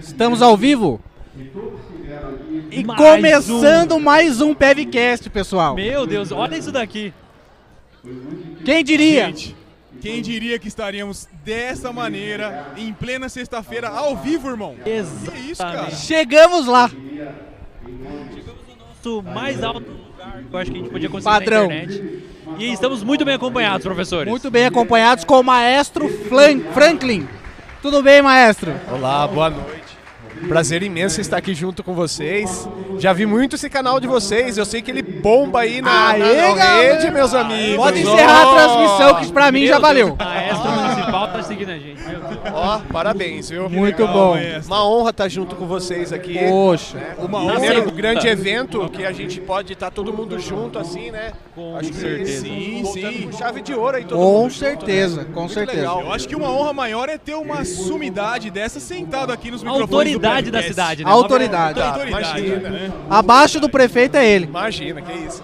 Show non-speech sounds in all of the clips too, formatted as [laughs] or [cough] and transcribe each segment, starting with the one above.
Estamos ao vivo. E Mais começando mais um PevCast, pessoal. Meu Deus, olha isso daqui. Quem diria? Gente, quem diria que estaríamos dessa maneira, em plena sexta-feira, ao vivo, irmão? Que isso, cara? Chegamos lá. Nosso mais alto lugar que eu acho que a gente podia conseguir Padrão. na internet. E estamos muito bem acompanhados, professores. Muito bem acompanhados com o maestro Flan- Franklin. Tudo bem, maestro? Olá, boa noite. Prazer imenso estar aqui junto com vocês. Já vi muito esse canal de vocês. Eu sei que ele bomba aí na, Aê, na- na rede, meus amigos. Pode encerrar a transmissão, que pra mim Meu já Deus, valeu. O maestro municipal tá seguindo a gente. Ó, parabéns, viu? Muito legal, bom. maestro. Uma honra estar junto com vocês aqui. Poxa. Uma honra. Primeiro grande evento que a gente pode estar todo mundo junto assim, né? Com Acho que certeza. Sim, sim. com chave de ouro aí todo Com mundo junto, certeza, né? com Muito certeza. legal. Eu acho que uma honra maior é ter uma sumidade dessa sentado aqui nos A microfones autoridade do da cidade, né? Autoridade. A autoridade, Imagina. né? Abaixo do prefeito é ele. Imagina, que isso.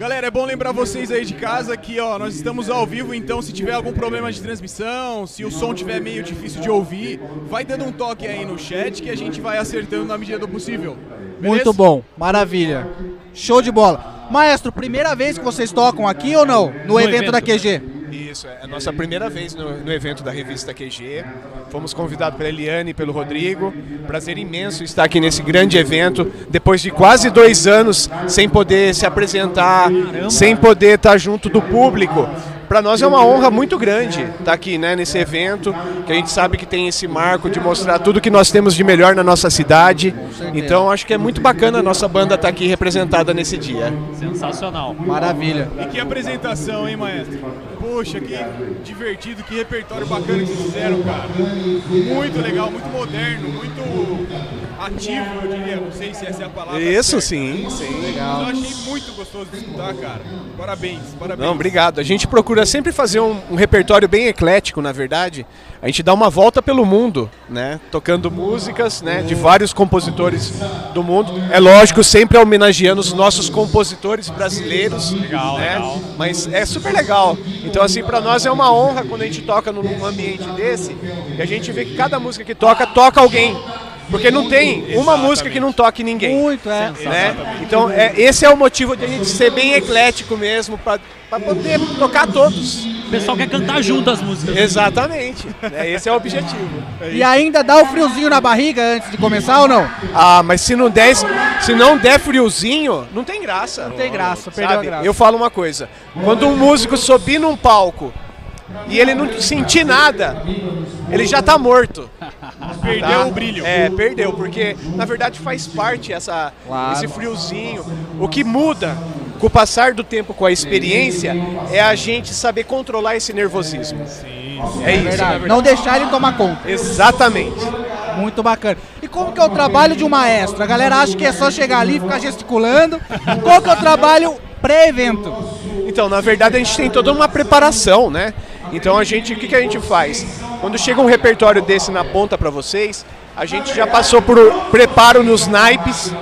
Galera, é bom lembrar vocês aí de casa que ó, nós estamos ao vivo, então se tiver algum problema de transmissão, se o som tiver meio difícil de ouvir, vai dando um toque aí no chat que a gente vai acertando na medida do possível. Beleza? Muito bom, maravilha. Show de bola. Maestro, primeira vez que vocês tocam aqui ou não? No, No evento, evento. da QG? Isso, é a nossa primeira vez no, no evento da revista QG. Fomos convidados pela Eliane e pelo Rodrigo. Prazer imenso estar aqui nesse grande evento, depois de quase dois anos sem poder se apresentar, sem poder estar junto do público. Para nós é uma honra muito grande estar aqui né, nesse evento, que a gente sabe que tem esse marco de mostrar tudo que nós temos de melhor na nossa cidade. Então acho que é muito bacana a nossa banda estar aqui representada nesse dia. Sensacional. Maravilha. E que apresentação, hein, maestro? Poxa, que divertido, que repertório bacana que fizeram, cara. Muito legal, muito moderno, muito ativo, eu diria. Não sei se essa é a palavra. Isso certa. sim, sim. Mas eu achei muito gostoso de escutar, cara. Parabéns, parabéns. Não, obrigado. A gente procura sempre fazer um, um repertório bem eclético, na verdade. A gente dá uma volta pelo mundo, né? Tocando músicas, né? De vários compositores do mundo. É lógico, sempre homenageando os nossos compositores brasileiros. Legal, né? Mas é super legal. Então, assim, pra nós é uma honra quando a gente toca num ambiente desse e a gente vê que cada música que toca, toca alguém. Porque não tem uma música que não toque ninguém Muito, é. né? Então, é, esse é o motivo de a gente ser bem eclético mesmo, para poder tocar todos. O pessoal quer cantar junto as músicas. Exatamente. né? Esse é o objetivo. E ainda dá o friozinho na barriga antes de começar ou não? Ah, mas se não der, se não der friozinho, não tem graça. Não tem graça, perdeu a graça. Eu falo uma coisa. Quando um músico subir num palco e ele não sentir nada, ele já tá morto. Perdeu tá? o brilho. É, perdeu, porque na verdade faz parte essa, Claro. esse friozinho. O que muda com o passar do tempo, com a experiência, é a gente saber controlar esse nervosismo. Sim. É isso, Verdade. verdade. Não deixar ele tomar conta. Exatamente. Muito bacana. E como que é o trabalho de um maestro? A galera acha que é só chegar ali e ficar gesticulando. Qual que é o trabalho pré-evento? Então, na verdade, a gente tem toda uma preparação, né? Então, a gente, o que, que a gente faz? Quando chega um repertório desse na ponta para vocês, a gente já passou por preparo nos naipes,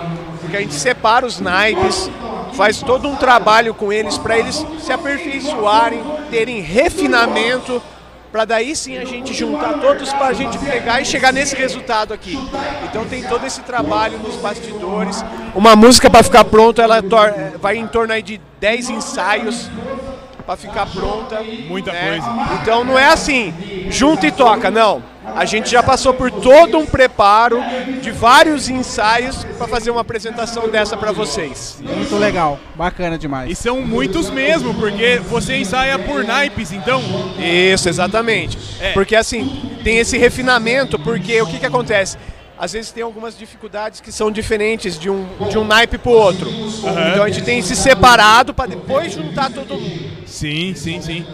que a gente separa os naipes, faz todo um trabalho com eles para eles se aperfeiçoarem, terem refinamento, para daí sim a gente juntar todos para a gente pegar e chegar nesse resultado aqui. Então tem todo esse trabalho nos bastidores. Uma música para ficar pronta, ela vai em torno aí de 10 ensaios para ficar pronta. Muita né? coisa. Então não é assim, junta e toca, não. A gente já passou por todo um preparo de vários ensaios para fazer uma apresentação dessa para vocês. Muito legal. Bacana E demais. são muitos mesmo, porque você ensaia por naipes, então. Isso, exatamente. É. Porque assim, tem esse refinamento, porque o que, que acontece? Às vezes tem algumas dificuldades que são diferentes de um, de um naipe pro outro. Então a gente tem se separado para depois juntar todo mundo. Sim, sim, sim.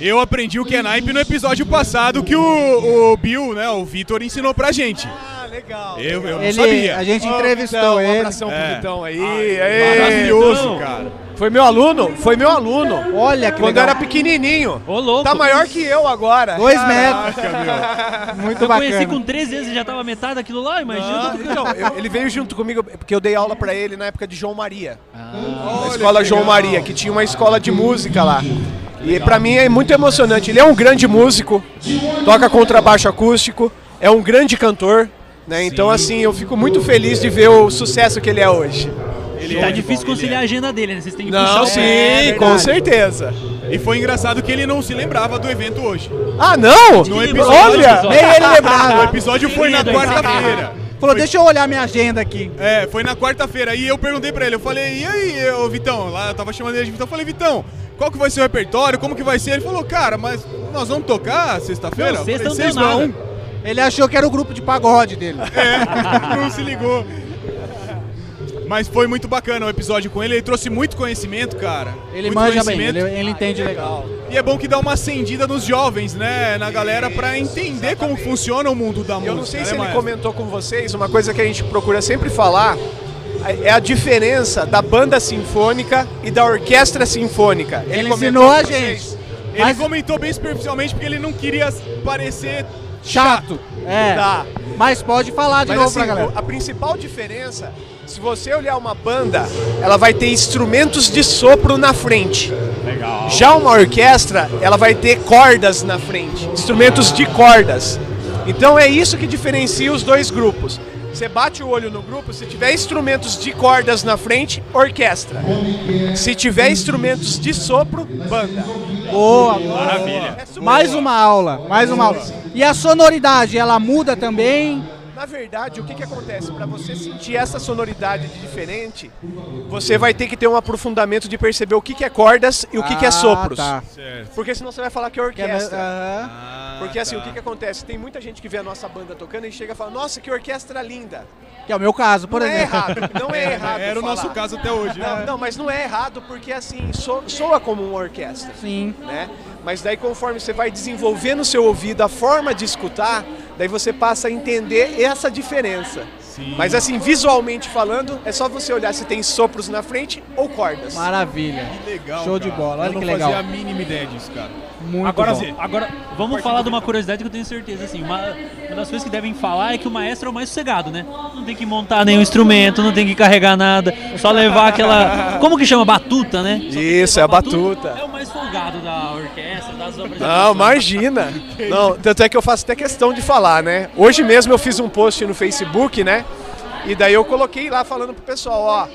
Eu aprendi o que é naipe no episódio passado que o, o Bill, né, o Vitor, ensinou pra gente. Ah, legal. Eu, eu não Ele, sabia. a gente entrevistou Vitão, Um ele. abração É. pro Vitão aí. Ai. Maravilhoso, cara. Foi meu aluno? Foi meu aluno. Olha que Quando legal. eu era pequenininho. Ô, louco. Tá maior que eu agora. Dois Caraca. metros. [laughs] Muito Eu conheci bacana. com 13 anos e já tava metade daquilo lá, imagina. Ah, então, eu- ele veio junto comigo porque eu dei aula pra ele na época de João Maria. Ah, Na escola João Maria, que tinha uma escola de música lá. E pra mim é muito emocionante. Ele é um grande músico, toca contrabaixo acústico, é um grande cantor. Né? Então, assim, eu fico muito feliz de ver o sucesso que ele é hoje. Ele Tá é difícil bom, conciliar a ele agenda dele, né? Vocês têm que Não, puxar o sim, É com verdade. certeza. é. E foi engraçado que ele não se lembrava do evento hoje. Ah, não? No Ele episódio, Olha, episódio. nem ele [laughs] o lembrava. episódio foi na quarta-feira. Falou, deixa eu olhar minha agenda aqui. É, foi na quarta-feira. E eu perguntei pra ele, eu falei, e aí, ô Vitão? Lá eu tava chamando ele de Vitão, eu falei, Vitão, qual que vai ser o repertório? Como que vai ser? Ele falou, cara, mas nós vamos tocar sexta-feira? Não, Eu sexta falei, não. Ele achou que era o grupo de pagode dele. É, [laughs] não se ligou. Mas foi muito bacana o episódio com ele, ele trouxe muito conhecimento, cara. Ele muito manja bem, conhecimento. ele, ele entende legal. E é bom que dá uma acendida nos jovens, né? Na galera, pra entender como funciona o mundo da música. Eu não sei né, se ele maestro? comentou com vocês, uma coisa que a gente procura sempre falar é a diferença da banda sinfônica e da orquestra sinfônica. Ele comentou ensinou a gente. Ele Mas- comentou bem superficialmente porque ele não queria parecer Chato. É. Tá. Mas pode falar de Mas novo assim, pra galera. a principal diferença, se você olhar uma banda, ela vai ter instrumentos de sopro na frente. Legal. Já uma orquestra, ela vai ter cordas na frente, instrumentos de cordas. Então é isso que diferencia os dois grupos. Você bate o olho no grupo, se tiver instrumentos de cordas na frente, orquestra. Se tiver instrumentos de sopro, banda. Boa. Maravilha. Mais uma aula, mais uma aula. E a sonoridade, ela muda também? Na verdade, o que, que acontece? Para você sentir essa sonoridade de diferente, você vai ter que ter um aprofundamento de perceber o que, que é cordas e o que, que é Ah, sopros. tá. Porque senão você vai falar que é Que é- orquestra. aham. Porque assim, o que, que acontece? Tem muita gente que vê a nossa banda tocando e chega e fala, nossa, que orquestra linda. Que é o meu caso, por não é exemplo. errado, não é [laughs] errado. Era o falar. nosso caso até hoje. Não, não, mas não é errado porque assim, so- soa como uma orquestra. Sim. né? Mas daí conforme você vai desenvolvendo o seu ouvido, a forma de escutar, daí você passa a entender essa diferença. Sim. Mas assim, visualmente falando, é só você olhar se tem sopros na frente ou cordas. Maravilha. Que legal, Show de cara. bola, olha Eu não que legal. fazia a mínima ideia disso, cara. Muito Agora, bom. agora vamos falar de uma curiosidade que eu tenho certeza. Assim, uma, uma das coisas que devem falar é que o maestro é o mais sossegado, né? Não tem que montar nenhum instrumento, não tem que carregar nada, só levar aquela. Como que chama? Batuta, né? Só Isso, é a batuta. É o mais folgado da orquestra. Não, imagina. Não, tanto é que eu faço até questão de falar, né? Hoje mesmo eu fiz um post no Facebook, né? E daí eu coloquei lá falando pro pessoal, ó,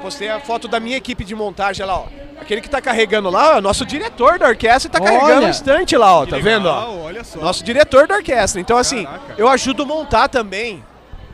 postei a foto da minha equipe de montagem lá, ó. Aquele que tá carregando lá, ó, é o nosso diretor da orquestra tá carregando Olha. um estante lá, ó, tá legal, vendo, ó? Olha só. Nosso diretor da orquestra. Então, assim, Caraca. eu ajudo a montar também.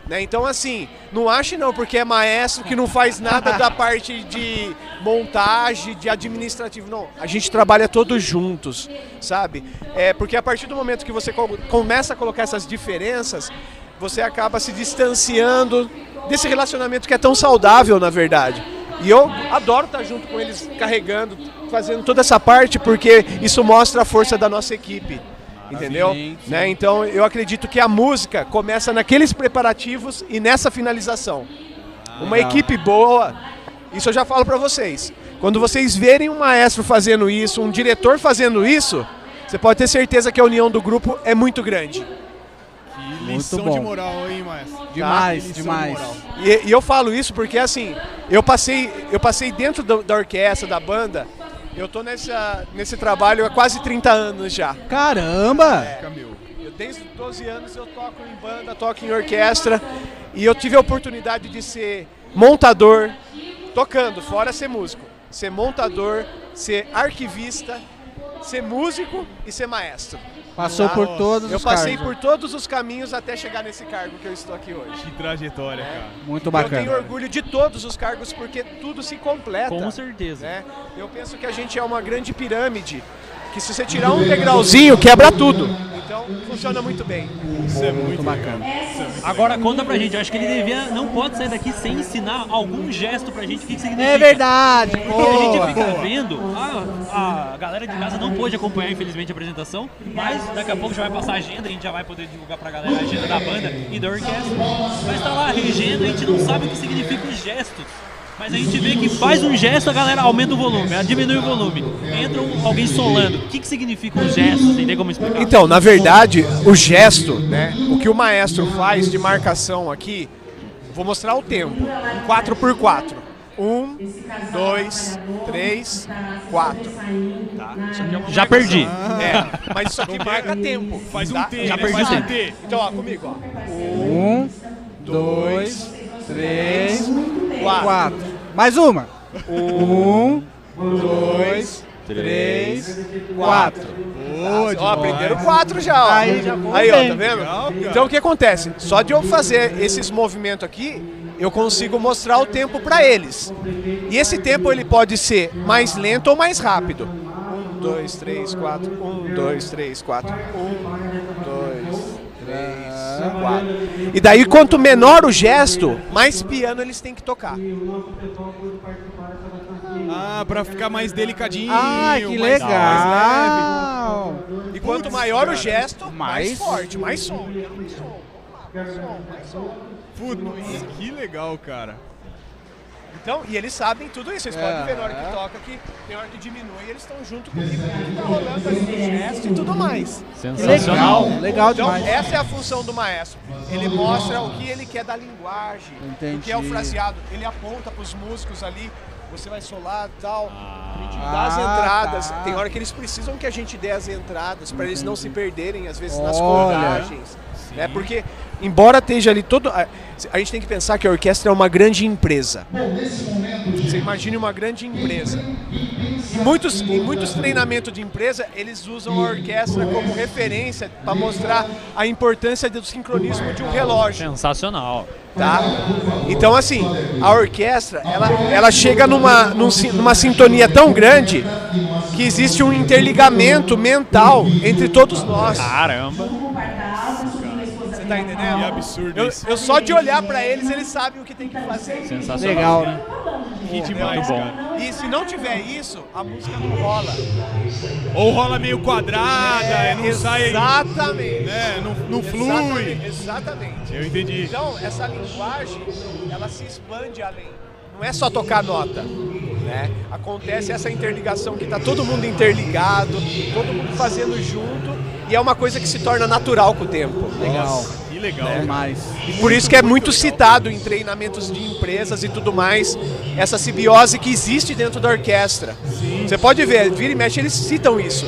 Né? Então, assim, não ache não, porque é maestro que não faz nada da [laughs] parte de montagem, de administrativo. Não, a gente trabalha todos juntos, sabe? É, porque a partir do momento que você co- começa a colocar essas diferenças, você acaba se distanciando desse relacionamento que é tão saudável, na verdade. E eu adoro estar junto com eles, carregando, fazendo toda essa parte, porque isso mostra a força da nossa equipe. Entendeu? Sim, sim. Né? Então eu acredito que a música começa naqueles preparativos e nessa finalização. Uma legal. equipe boa, isso eu já falo pra vocês. Quando vocês verem um maestro fazendo isso, um diretor fazendo isso, você pode ter certeza que a união do grupo é muito grande. Que lição bom. de moral, hein, maestro? Demais, Que lição de demais. moral. E, e eu falo isso porque assim, eu passei, eu passei dentro do- da orquestra, da banda, eu tô nessa, nesse trabalho há quase 30 anos já. Caramba! Fica meu. Eu, desde os 12 anos eu toco em banda, toco em orquestra e eu tive a oportunidade de ser montador, tocando, fora ser músico, ser montador, ser arquivista, ser músico e ser maestro. Passou por todos Eu os passei cargos. por todos os caminhos até chegar nesse cargo que eu estou aqui hoje. Que trajetória, cara. Muito Eu tenho bacana. orgulho de todos os cargos porque tudo se completa. Com certeza. né? Eu penso que a gente é uma grande pirâmide, que se você tirar um degrauzinho, quebra tudo. Então, funciona muito bem. Isso é muito bacana. Agora conta pra gente, eu acho que ele devia, não pode sair daqui sem ensinar algum gesto pra gente, o que, que significa. É verdade. Porque a gente Boa. fica vendo, a, a galera de casa não pôde acompanhar, infelizmente, a apresentação, mas daqui a pouco já vai passar a agenda, a gente já vai poder divulgar pra galera a agenda da banda e da orquestra. Mas tá lá regendo, a gente não sabe o que significa os gestos. Mas a gente vê que faz um gesto, a galera aumenta o volume, ela diminui o volume. Entra um- alguém solando. O que, que significam os gestos? Tem como explicar? Então, na verdade, o gesto, né? O que o maestro faz de marcação aqui, vou mostrar o tempo. Em 4x4. Um, dois, três, quatro. Tá? Isso aqui é Já perdi. É, mas isso aqui marca tempo. Faz um tá? T, Já né? perdi Faz o um tempo. T. Então, ó, comigo, ó. Um, dois, três, quatro. quatro. Mais uma. Um, dois, três, quatro. Ó, aprenderam quatro já, ó. Aí já Aí, ó, tá vendo? Legal, então o que acontece? Só de eu fazer esses movimentos aqui, eu consigo mostrar o tempo para eles. E esse tempo ele pode ser mais lento ou mais rápido. Um, dois, três, quatro. Um, dois, três, quatro. Um, dois, três, quatro. E daí, quanto menor o gesto, mais piano eles têm que tocar. Ah, pra ficar mais delicadinho. Ai, que mais- legal. mais leve. E quanto maior o gesto, mais, Mais- forte, mais som. Mais som, mais som, mais som. Putz, que legal, cara. Então, e eles sabem tudo isso. Vocês podem ver na hora que toca que tem hora que diminui e eles estão junto comigo. Tá rolando ali no gesto e tudo mais. Sensacional. legal, legal Então, demais. essa é a função do maestro. Ele mostra o que ele quer da linguagem, o que é o Entendi. fraseado. Ele aponta para os músicos ali. Você vai solar e tal. A gente dá as Ah, entradas. tá. Tem hora que eles precisam que a gente dê as entradas para eles não se perderem, às vezes, nas Olha. cordagens. Né? Porque, embora esteja ali todo. A, a gente tem que pensar que a orquestra é uma grande empresa. Você imagine uma grande empresa. Em muitos, em muitos treinamentos de empresa, eles usam a orquestra como referência para mostrar a importância do sincronismo de um relógio, Sensacional. tá? Então, assim, a orquestra, ela, ela chega numa, numa sintonia tão grande que existe um interligamento mental entre todos nós. Caramba. Você tá entendendo? Que absurdo Eu, isso. eu só de olhar para eles, eles sabem o que tem que fazer. Sensacional. Legal, né? Que demais, Muito bom. cara. E se não tiver isso, a música não rola. Ou rola meio quadrada, é, não sai. Exatamente. Né, não, não flui. Exatamente. Exatamente. Eu entendi. Então, essa linguagem, ela se expande além. Não é só tocar nota, né? Acontece essa interligação que tá todo mundo interligado, todo mundo fazendo junto, e é uma coisa que se torna natural com o tempo. Legal. Que legal. Demais. E por isso que é muito citado em treinamentos de empresas e tudo mais, essa simbiose que existe dentro da orquestra. Você pode ver, vira e mexe, eles citam isso.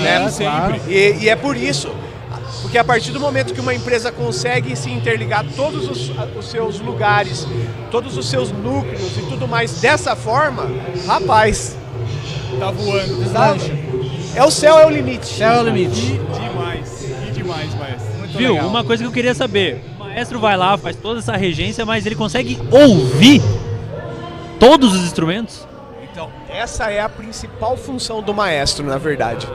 né? Sim, claro. E, e é por isso. Porque a partir do momento que uma empresa consegue se interligar todos os, os seus lugares, todos os seus núcleos e tudo mais dessa forma, rapaz, Tá voando. Deslancha. É o céu é o limite. Céu é o limite. Que demais. Que demais, maestro. Muito Viu? legal. Uma coisa que eu queria saber. O maestro vai lá, faz toda essa regência, mas ele consegue ouvir todos os instrumentos? Então, essa é a principal função do maestro, na verdade.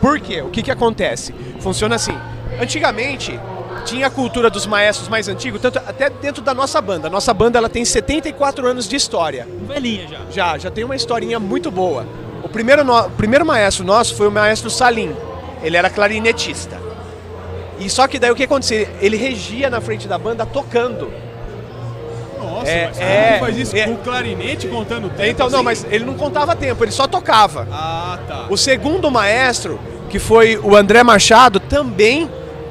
Por quê? O que, que acontece? Funciona assim. Antigamente, tinha a cultura dos maestros mais antigos, tanto até dentro da nossa banda. Nossa banda ela tem 74 anos de história. Velhinha já. Já, já tem uma historinha muito boa. O primeiro, no- o primeiro maestro nosso foi o maestro Salim. Ele era clarinetista. E só que daí o que acontecia? Ele regia na frente da banda tocando. Nossa, É, mas é, que faz isso é. com clarinete contando tempo? Então, não, assim? mas ele não contava tempo, ele só tocava. Ah, tá. O segundo maestro, que foi o André Machado, também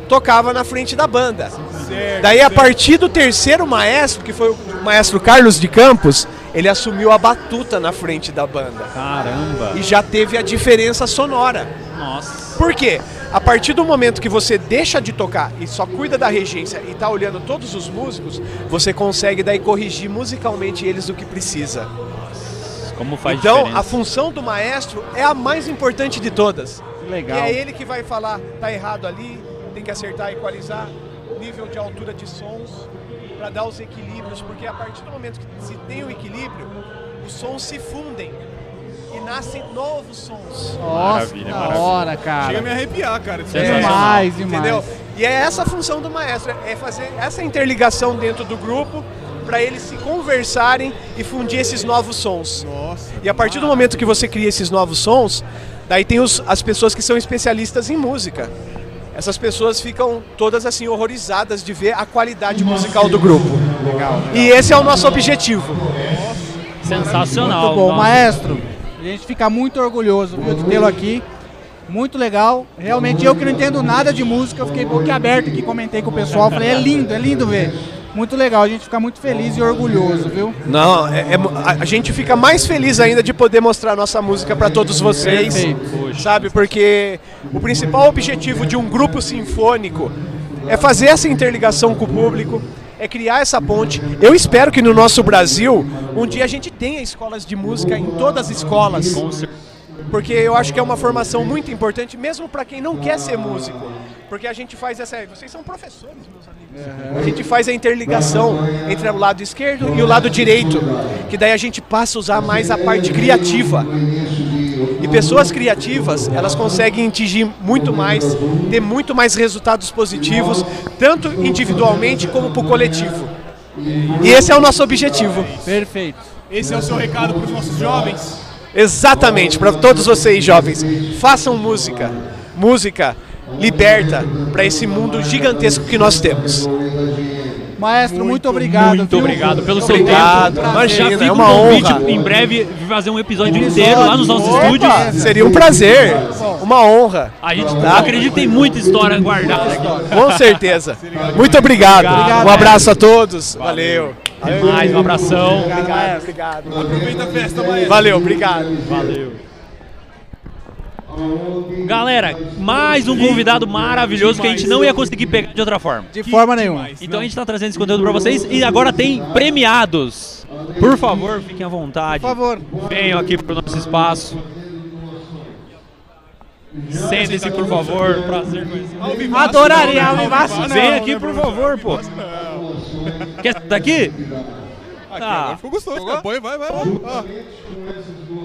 tocava na frente da banda. Certo, Daí, a certo. partir do terceiro maestro, que foi o maestro Carlos de Campos, ele assumiu a batuta na frente da banda. Caramba. E já teve a diferença sonora. Nossa. Por quê? A partir do momento que você deixa de tocar e só cuida da regência e tá olhando todos os músicos, você consegue daí corrigir musicalmente eles do que precisa. Como faz então, diferença. a função do maestro é a mais importante de todas. Legal. E é ele que vai falar, tá errado ali, tem que acertar, equalizar, nível de altura de sons, para dar os equilíbrios, porque a partir do momento que se tem o equilíbrio, os sons se fundem e nascem novos sons. Nossa, Maravilha, da hora, Chega a cara. me arrepiar, cara. É- Demais, demais. Entendeu? E é essa a função do maestro, é fazer essa interligação dentro do grupo para eles se conversarem e fundir esses novos sons. Nossa. E a partir do momento que você cria esses novos sons, daí tem os- as pessoas que são especialistas em música. Essas pessoas ficam todas assim horrorizadas de ver a qualidade musical do grupo. Legal. E esse é o nosso objetivo. Sensacional. Muito bom, maestro. A gente fica muito orgulhoso viu, de tê-lo aqui. Muito legal. Realmente eu que não entendo nada de música, eu fiquei boquiaberto aqui, comentei com o pessoal, falei, é lindo, é lindo ver. Muito legal, a gente fica muito feliz e orgulhoso, viu? Não, é- é a, a gente fica mais feliz ainda de poder mostrar nossa música para todos vocês. Perfeito. Sabe? Porque o principal objetivo de um grupo sinfônico é fazer essa interligação com o público, é criar essa ponte. Eu espero que no nosso Brasil, um dia a gente tenha escolas de música em todas as escolas. Com certeza. Porque eu acho que é uma formação muito importante, mesmo para quem não quer ser músico. Porque a gente faz essa. Vocês são professores, meus amigos. A gente faz a interligação entre o lado esquerdo e o lado direito. Que daí a gente passa a usar mais a parte criativa. E pessoas criativas, elas conseguem atingir muito mais, ter muito mais resultados positivos, tanto individualmente como para o coletivo. E esse é o nosso objetivo. Perfeito. Esse é o seu recado para os nossos jovens? Exatamente, para todos vocês jovens, façam música. Música liberta para esse mundo gigantesco que nós temos. Maestro, muito, obrigado. Muito viu? obrigado pelo seu Obrigado, tempo. imagina, Já fica é um uma convite honra. em breve fazer um episódio inteiro lá nos nossos Opa! estúdios. Seria um prazer, uma honra. A gente acredita que tem muita história guardada aqui. Com certeza. Muito obrigado. Obrigado. Um abraço a todos. Valeu. Até mais, um abração. Obrigado, obrigado. Aproveita a festa, maestro. Valeu, obrigado. Valeu. Galera, mais um convidado maravilhoso que a gente não ia conseguir pegar de outra forma. De forma nenhuma. Então a gente tá trazendo esse conteúdo pra vocês e agora tem premiados. Por favor, fiquem à vontade. Por favor. Venham aqui pro nosso espaço. Sentem-se, por favor. Prazer conhecer. Adoraria, ao né? Vem né, aqui, por professor? favor, pô. Quer sentar aqui? Aqui, Tá. agora ficou gostoso. Tá, põe, vai, vai, vai.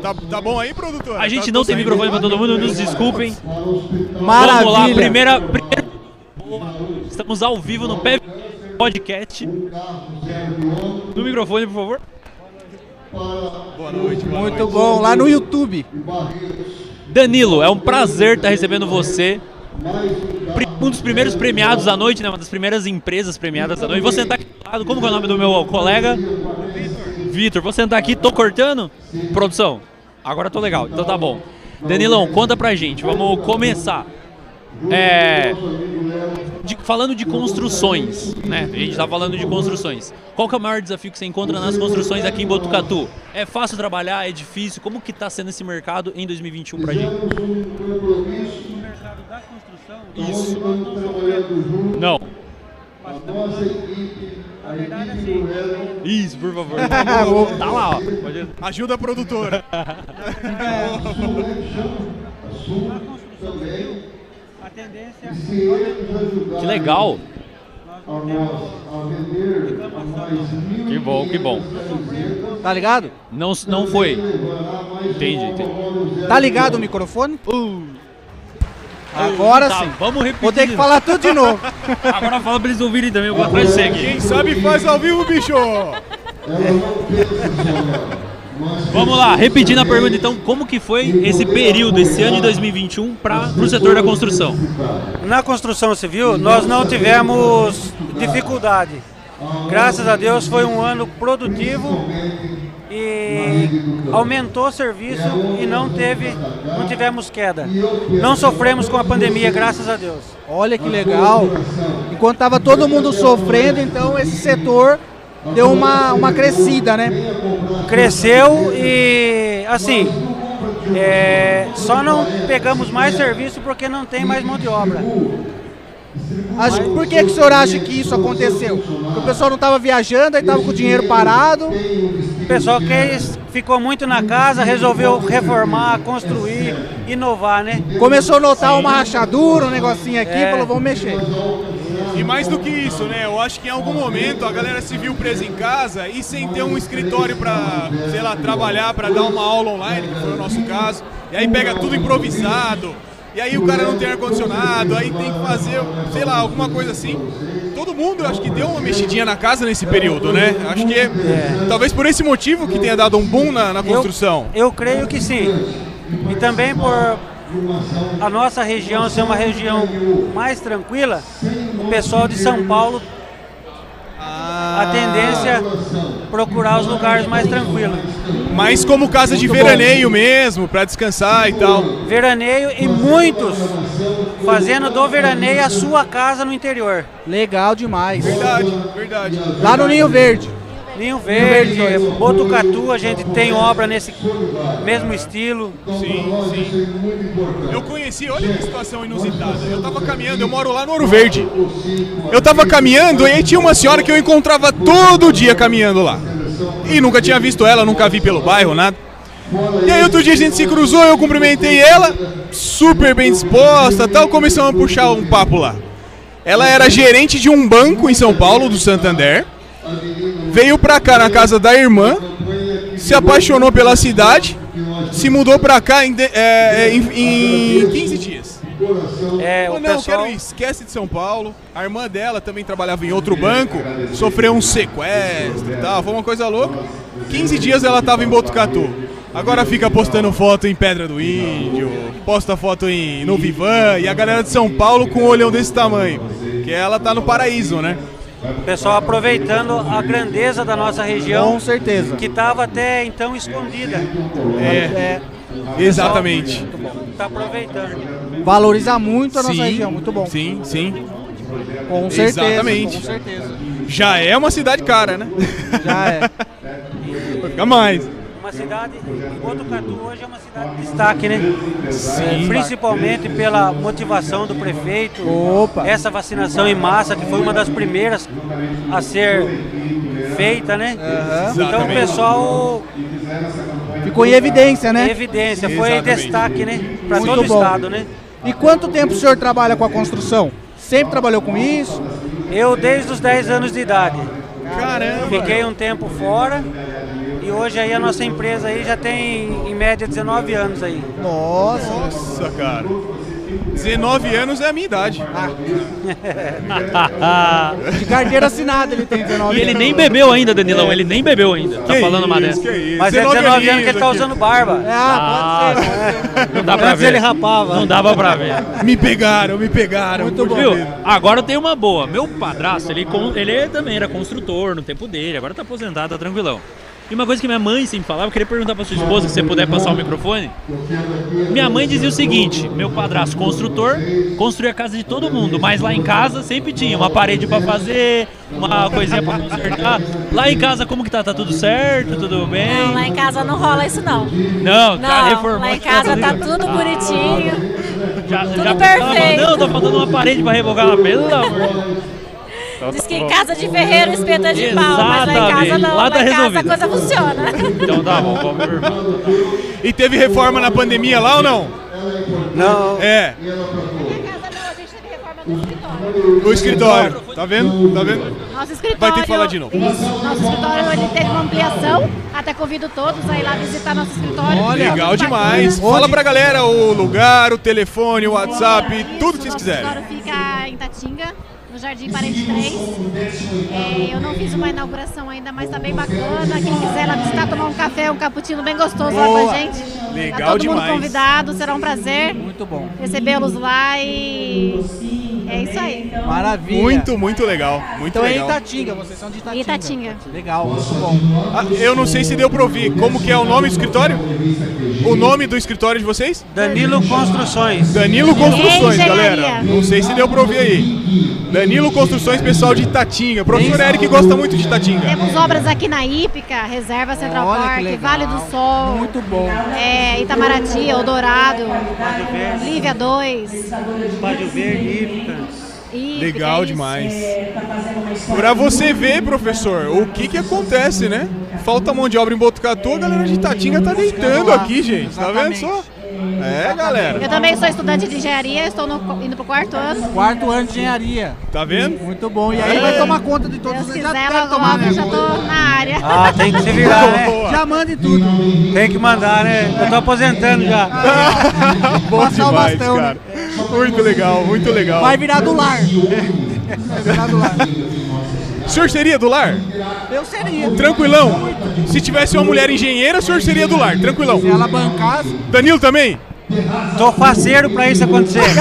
Tá, tá bom aí, produtor? A gente Tá- não tem microfone pra todo mundo, nos desculpem. Maravilha. Vamos lá, primeira, primeira. Estamos ao vivo no PEV Podcast. No microfone, por favor. Boa noite, boa Muito noite. bom. Lá no YouTube. Danilo, é um prazer estar recebendo você. Um dos primeiros premiados da noite, né? Uma das primeiras empresas premiadas da noite. Vou sentar aqui do lado. Como é o nome do meu colega? Vitor. Vou sentar aqui. Tô cortando? Produção. Agora tô legal. Então tá bom. Danilão, conta pra gente. Vamos começar. É, de- falando de construções, né? A gente tá falando de construções. Qual que é o maior desafio que você encontra nas construções aqui em Botucatu? É fácil trabalhar? É difícil? Como que tá sendo esse mercado em 2021 pra gente? Isso. Não. Isso, por favor. [laughs] tá lá, ó. Pode- Ajuda a produtora. [laughs] A tendência Que legal. Que bom, que bom. Tá ligado? Não, não foi. Entendi, entendi. Tá ligado o microfone? Agora Tá, sim. vamos repetir. Vou ter que falar tudo de novo. [laughs] Agora fala pra eles ouvirem também. Eu vou atrás de você aqui. Quem sabe faz ao vivo, bicho. Vamos lá, repetindo a pergunta então, como que foi esse período, esse ano de 2021 para o setor da construção? Na construção civil, nós não tivemos dificuldade. Graças a Deus foi um ano produtivo e aumentou o serviço e não teve, não tivemos queda. Não sofremos com a pandemia, graças a Deus. Olha que legal. Enquanto tava todo mundo sofrendo, então esse setor deu uma, uma crescida, né? Cresceu e assim, é, só não pegamos mais serviço porque não tem mais mão de obra. Acho, por que, que o senhor acha que isso aconteceu? Porque o pessoal não estava viajando, aí estava com o dinheiro parado. O pessoal que ficou muito na casa, resolveu reformar, construir, inovar, né? Começou a notar uma rachadura, um negocinho aqui, É. falou, vamos mexer. E mais do que isso, né? Eu acho que em algum momento a galera se viu presa em casa e sem ter um escritório pra, sei lá, trabalhar, pra dar uma aula online, que foi o nosso caso. E aí pega tudo improvisado. E aí o cara não tem ar-condicionado, aí tem que fazer, sei lá, alguma coisa assim. Todo mundo, eu acho que deu uma mexidinha na casa nesse período, né? Acho que talvez por esse motivo que tenha dado um boom na, na Eu- construção. Eu, creio que sim. E também por a nossa região ser uma região mais tranquila, o pessoal de São Paulo, a tendência é procurar os lugares mais tranquilos. Mas como casa de Muito bom. veraneio mesmo, pra descansar e tal. Veraneio e muitos fazendo do veraneio a sua casa no interior. Legal demais. Verdade, verdade. Lá no Ninho Verde. Linho Verde, Botucatu, a gente tem obra nesse mesmo estilo. Sim, sim. Eu conheci, olha que situação inusitada. Eu tava caminhando, eu moro lá no Ouro Verde. Eu tava caminhando e aí tinha uma senhora que eu encontrava todo dia caminhando lá. E nunca tinha visto ela, nunca vi pelo bairro, nada. E aí outro dia a gente se cruzou, eu cumprimentei ela, super bem disposta, tal, começamos a puxar um papo lá. Ela era gerente de um banco em São Paulo, do Santander. Veio pra cá na casa da irmã, se apaixonou pela cidade, se mudou pra cá em, de- é, é, em, em 15 dias. É, o não, pessoal, quero ir, esquece de São Paulo. A irmã dela também trabalhava em outro banco, sofreu um sequestro e tal, foi uma coisa louca. 15 dias ela tava em Botucatu. Agora fica postando foto em Pedra do Índio, posta foto em, no Vivan e a galera de São Paulo com um olhão desse tamanho. Que ela tá no paraíso, né? O pessoal aproveitando a grandeza da nossa região, Com certeza. que estava até então escondida. É, exatamente. Está aproveitando. Valoriza muito a nossa Sim, região, muito bom. Sim, sim. Com certeza. Exatamente. Com certeza. Já é uma cidade cara, né? Já é. [laughs] Vai ficar mais. Uma cidade, Botucatu hoje é uma cidade de destaque, né? Sim. Principalmente pela motivação do prefeito. Opa. Essa vacinação em massa, que foi uma das primeiras a ser feita, né? Então o pessoal, Ficou em evidência, né? evidência, foi Exatamente. destaque, né? Para Muito todo o bom. estado, né? E quanto tempo o senhor trabalha com a construção? Sempre trabalhou com isso? Eu desde os 10 anos de idade. Caramba. Fiquei um tempo fora e hoje aí a nossa empresa aí já tem em média 19 anos aí. Nossa. Nossa, cara. 19 anos é a minha idade. [laughs] De carteira assinada ele tem 19 E ele anos. nem bebeu ainda, Danilão. Ele nem bebeu ainda. Tá Que falando uma isso, dessa. que isso. Mas é 19 anos que ele tá usando barba. Ah, pode ser. pode ser. Não dá pra Antes ver. ele rapava. Não dava pra ver. Me pegaram, me pegaram. Muito bom. Viu? Agora eu tenho uma boa. Meu padrasto, ele, ele também era construtor no tempo dele, agora tá aposentado, tá tranquilão. E uma coisa que minha mãe sempre falava, eu queria perguntar pra sua esposa, se você puder passar o microfone. Minha mãe dizia o seguinte: meu padrasto construtor construía a casa de todo mundo, mas lá em casa sempre tinha uma parede pra fazer, uma coisinha pra consertar. Lá em casa como que tá? Tá tudo certo? Tudo bem? Não, lá em casa não rola isso não. Não, tá Não, reformando. lá em casa tá tudo bonitinho. já, tudo já perfeito. Não, tá faltando uma parede pra rebocar lá, pelo amor. Diz que em casa de ferreiro espeta é de pau, mas lá em casa não. Lá Lá, tá em casa a coisa funciona. Então tá bom, vamos ver. E teve reforma na pandemia lá ou não? Não. É, Minha casa não, a gente teve reforma no escritório. no escritório. Tá vendo? Tá vendo? Nosso escritório. Vai ter que falar de novo. Isso, nosso escritório ele teve uma ampliação. Até convido todos a ir lá visitar nosso escritório. Olha, Legal demais. bacana. Fala pra galera o lugar, o telefone, o WhatsApp, Isso, tudo que vocês quiserem. escritório fica em Tatinga, no Jardim Parede 3. É, eu não fiz uma inauguração ainda, mas tá bem bacana. Quem quiser lá visitar, tomar um café, um cappuccino bem gostoso lá com Boa. a gente. Legal tá todo demais. mundo convidado, será um prazer Muito bom. recebê-los lá e é isso aí. Maravilha. Muito, muito legal. Muito Então é legal. Itatinga, vocês são de Itatinga. Itatinga. Legal, muito bom. Ah, eu não sei se deu pra ouvir. Como que é o nome do escritório? O nome do escritório de vocês? Danilo Construções. Danilo Construções, galera. Não sei se deu pra ouvir aí. Danilo Construções, pessoal de Itatinga. Professor Eric gosta muito de Itatinga. Temos obras aqui na Ípica, Reserva Central Olha Park. Vale do Sol, Muito bom. é, Itamaraty, Eldorado, Lívia 2, Estádio Verde, Ípica. Legal isso. demais. Pra você ver, professor, o que que acontece, né? Falta mão de obra em Botucatu, a galera de Itatinga tá deitando aqui, gente. Tá vendo só? É, galera. Eu também sou estudante de engenharia, estou no- indo pro quarto ano. Quarto ano de engenharia. Tá vendo? Muito bom. E aí vai tomar conta de todos os quiser, já logo, tomar, logo né? eu já tô na área. Ah, tem que se virar, né? Já manda e tudo. Tem que mandar, né? Eu tô aposentando já. [laughs] Bom Passar o demais, bastão, cara. Muito legal, muito legal. Vai virar do lar. Vai virar do lar. O senhor seria do lar? Eu seria. Tranquilão. Se tivesse uma mulher engenheira, o senhor seria do lar. Tranquilão. Se ela bancasse, Danilo também? Tô faceiro pra isso acontecer. [laughs]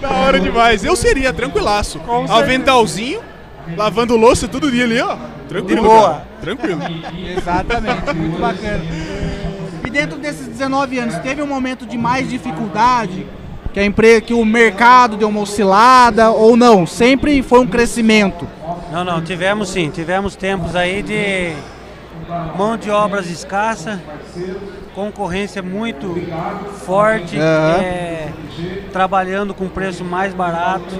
Da hora demais. Eu seria, tranquilaço. Aventalzinho, lavando louça todo dia ali, ó. Tranquilo. De boa. cara. Tranquilo. Exatamente, muito bacana. E dentro desses 19 anos, teve um momento de mais dificuldade? Que a empresa, que o mercado deu uma oscilada ou não? Sempre foi um crescimento. Não, não, tivemos sim, tivemos tempos aí de mão de obras escassa, concorrência muito forte, Aham. é, trabalhando com preço mais barato,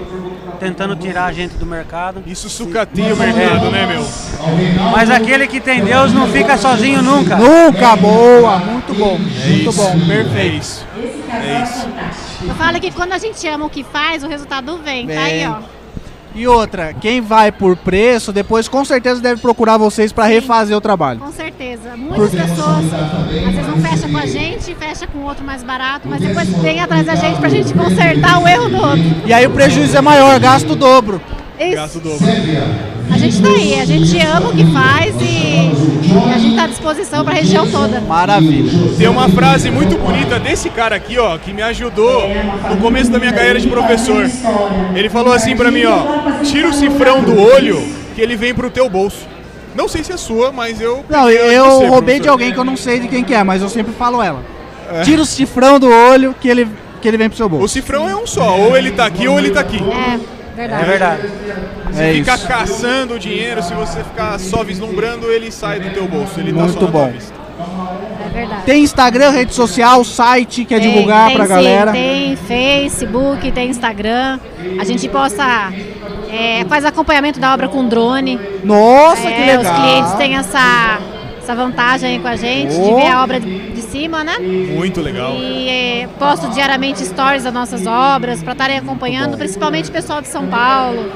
tentando tirar a gente do mercado. Isso sucateia o mercado, né, meu? Mas aquele que tem Deus não fica sozinho nunca. Nunca, boa, muito bom, muito bom, É perfeito. isso. É isso. Eu falo que quando a gente ama o que faz, o resultado vem. Tá aí, ó. E outra, quem vai por preço, depois com certeza deve procurar vocês para refazer o trabalho. Com certeza. Muitas pessoas às vezes não fecha com a gente, fecha com outro mais barato, mas depois vem atrás da gente pra gente consertar o erro do outro. E aí o prejuízo é maior, gasto o dobro. Gasto Isso. dobro. A gente tá aí, a gente ama o que faz e a gente tá à disposição pra região toda. Maravilha. Tem uma frase muito bonita desse cara aqui, ó, que me ajudou no começo da minha carreira de professor. Ele falou assim pra mim, ó: "Tira o cifrão do olho que ele vem pro teu bolso". Não sei se é sua, mas eu Não, de eu você, roubei de professor. alguém que eu não sei de quem que é, mas eu sempre falo ela. Tira o cifrão do olho que ele, que ele vem pro seu O bolso. cifrão é um só, ou ele tá aqui ou ele tá aqui. É, verdade. É verdade. É Ficar isso. caçando o dinheiro, se você ficar só vislumbrando, ele sai do teu bolso. Ele tá Muito tua bom. É verdade. Tem Instagram, rede social, site, quer Tem, divulgar tem pra sim, galera. Tem Facebook, tem Instagram. A gente posta, é, faz acompanhamento da obra com drone. Nossa, É, que legal. Os clientes têm essa, essa vantagem aí com a gente de Oh. ver a obra de, de cima, né? Muito legal. E é, posto diariamente stories das nossas obras para estarem acompanhando, principalmente o pessoal de São Paulo.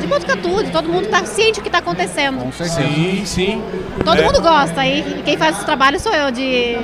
De Botucatu, de todo mundo está ciente do que está acontecendo. Com certeza. Sim, sim. Todo É, mundo gosta e, e quem faz esse trabalho sou eu de,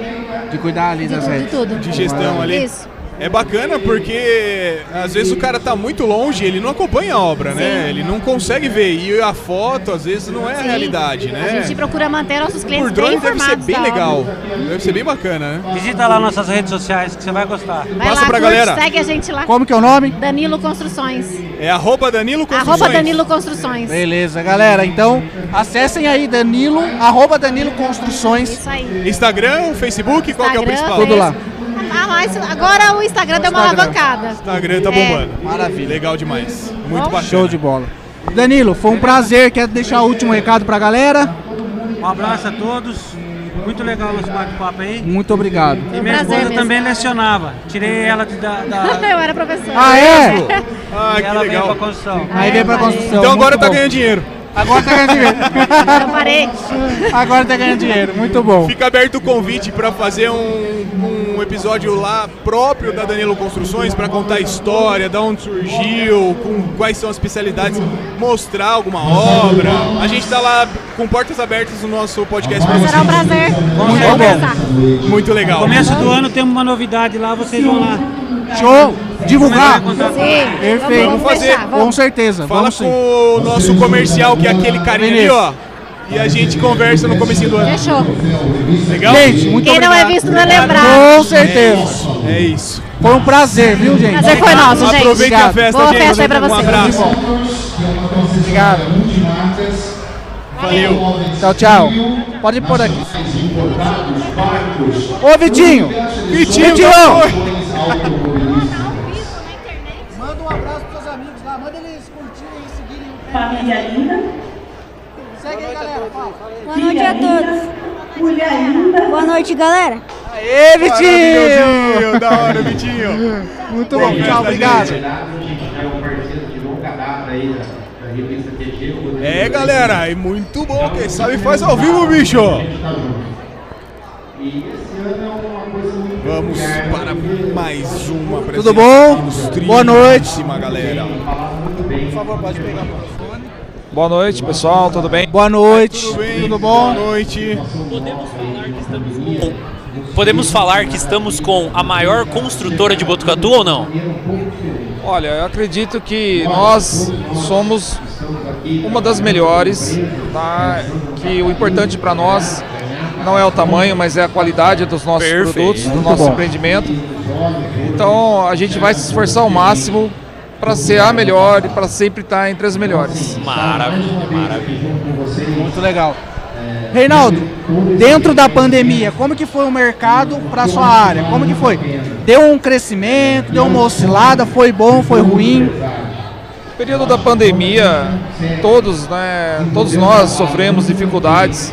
De cuidar ali de, das de redes. tudo. De gestão ali. Isso. É bacana porque às vezes o cara tá muito longe, ele não acompanha a obra, né? Sim. Ele não consegue ver. E a foto, às vezes, não é a Sim. realidade, né? A gente procura manter nossos clientes Por drone bem deve ser bem da legal. obra. Deve ser bem bacana, né? Visita lá nossas redes sociais que você vai gostar. Vai Passa lá, pra curte, galera. segue a gente lá. Como que é o nome? Danilo Construções. É arroba Danilo Construções. Arroba Danilo Construções. Beleza, galera. Então, acessem aí Danilo, arroba Danilo Construções. Isso aí. Instagram, Facebook, qual que é o Instagram, principal? Tudo lá. Ah, mas agora o Instagram deu uma Instagram. alavancada. Instagram tá É. bombando. Maravilha. Legal demais. Muito Bom. bacana. Show de bola. Danilo, foi um prazer. Quer deixar o último recado pra galera? Um abraço a todos. Muito legal esse bate-papo aí. Muito obrigado. E minha prazer esposa mesmo. também lecionava. Tirei ela de, da, da- [laughs] Eu era professora. Ah, é? Ah, e que ela veio legal. pra construção. Aí vem pra construção. Então agora muito tá bom. ganhando dinheiro. Agora tá ganhando dinheiro. Eu parei. Agora tá ganhando dinheiro. Muito bom. Fica aberto o convite para fazer um, um episódio lá próprio da Danilo Construções para contar a história, da onde surgiu, com quais são as especialidades, mostrar alguma obra. A gente tá lá com portas abertas no nosso podcast para Será um vocês. prazer. Vamos conversar. Muito legal. Começo do ano temos uma novidade lá, vocês vão lá. Show. Divulgar. É? Sim, Perfeito. vamos, fazer. Com certeza. Fala Vamos com sim. o nosso comercial, que é aquele carinha ali, ó. E a gente conversa no comecinho do ano. Fechou. Legal? Gente, muito Quem não obrigado. é visto não é lembrado. Com certeza. É isso. Foi um prazer, viu, gente? Prazer foi nosso, gente. Aproveite a Obrigado. festa, Boa gente. festa aí pra Um vocês. abraço. Obrigado. Valeu. Tchau, tchau. Pode pôr aqui. Ô, Vitinho. Vitinho, Vitinho. Família linda, Segue aí, galera. Boa noite a todos. mulher linda. Boa noite, galera. Aê, Vitinho. Da hora, Vitinho. Muito bom. Tchau, obrigado. É, galera, é muito bom. Quem sabe faz ao vivo, bicho. Vamos para mais uma apresentação. Tudo bom? Boa noite. galera. Por favor, pode pegar Boa noite, pessoal, tudo bem? Boa noite. Tudo bem? Tudo bom? Boa noite. Podemos falar que estamos com a maior construtora de Botucatu ou não? Olha, eu acredito que nós somos uma das melhores, tá? Que o importante para nós não é o tamanho, mas é a qualidade dos nossos Perfeito. produtos, do Muito nosso bom. empreendimento. Então, a gente vai se esforçar ao máximo para ser a melhor e para sempre estar entre as melhores. Maravilha, maravilha. Muito legal. Reinaldo, dentro da pandemia, como que foi o mercado para sua área? Como que foi? Deu um crescimento, deu uma oscilada, foi bom, foi ruim? período da pandemia, todos, né, todos nós sofremos dificuldades.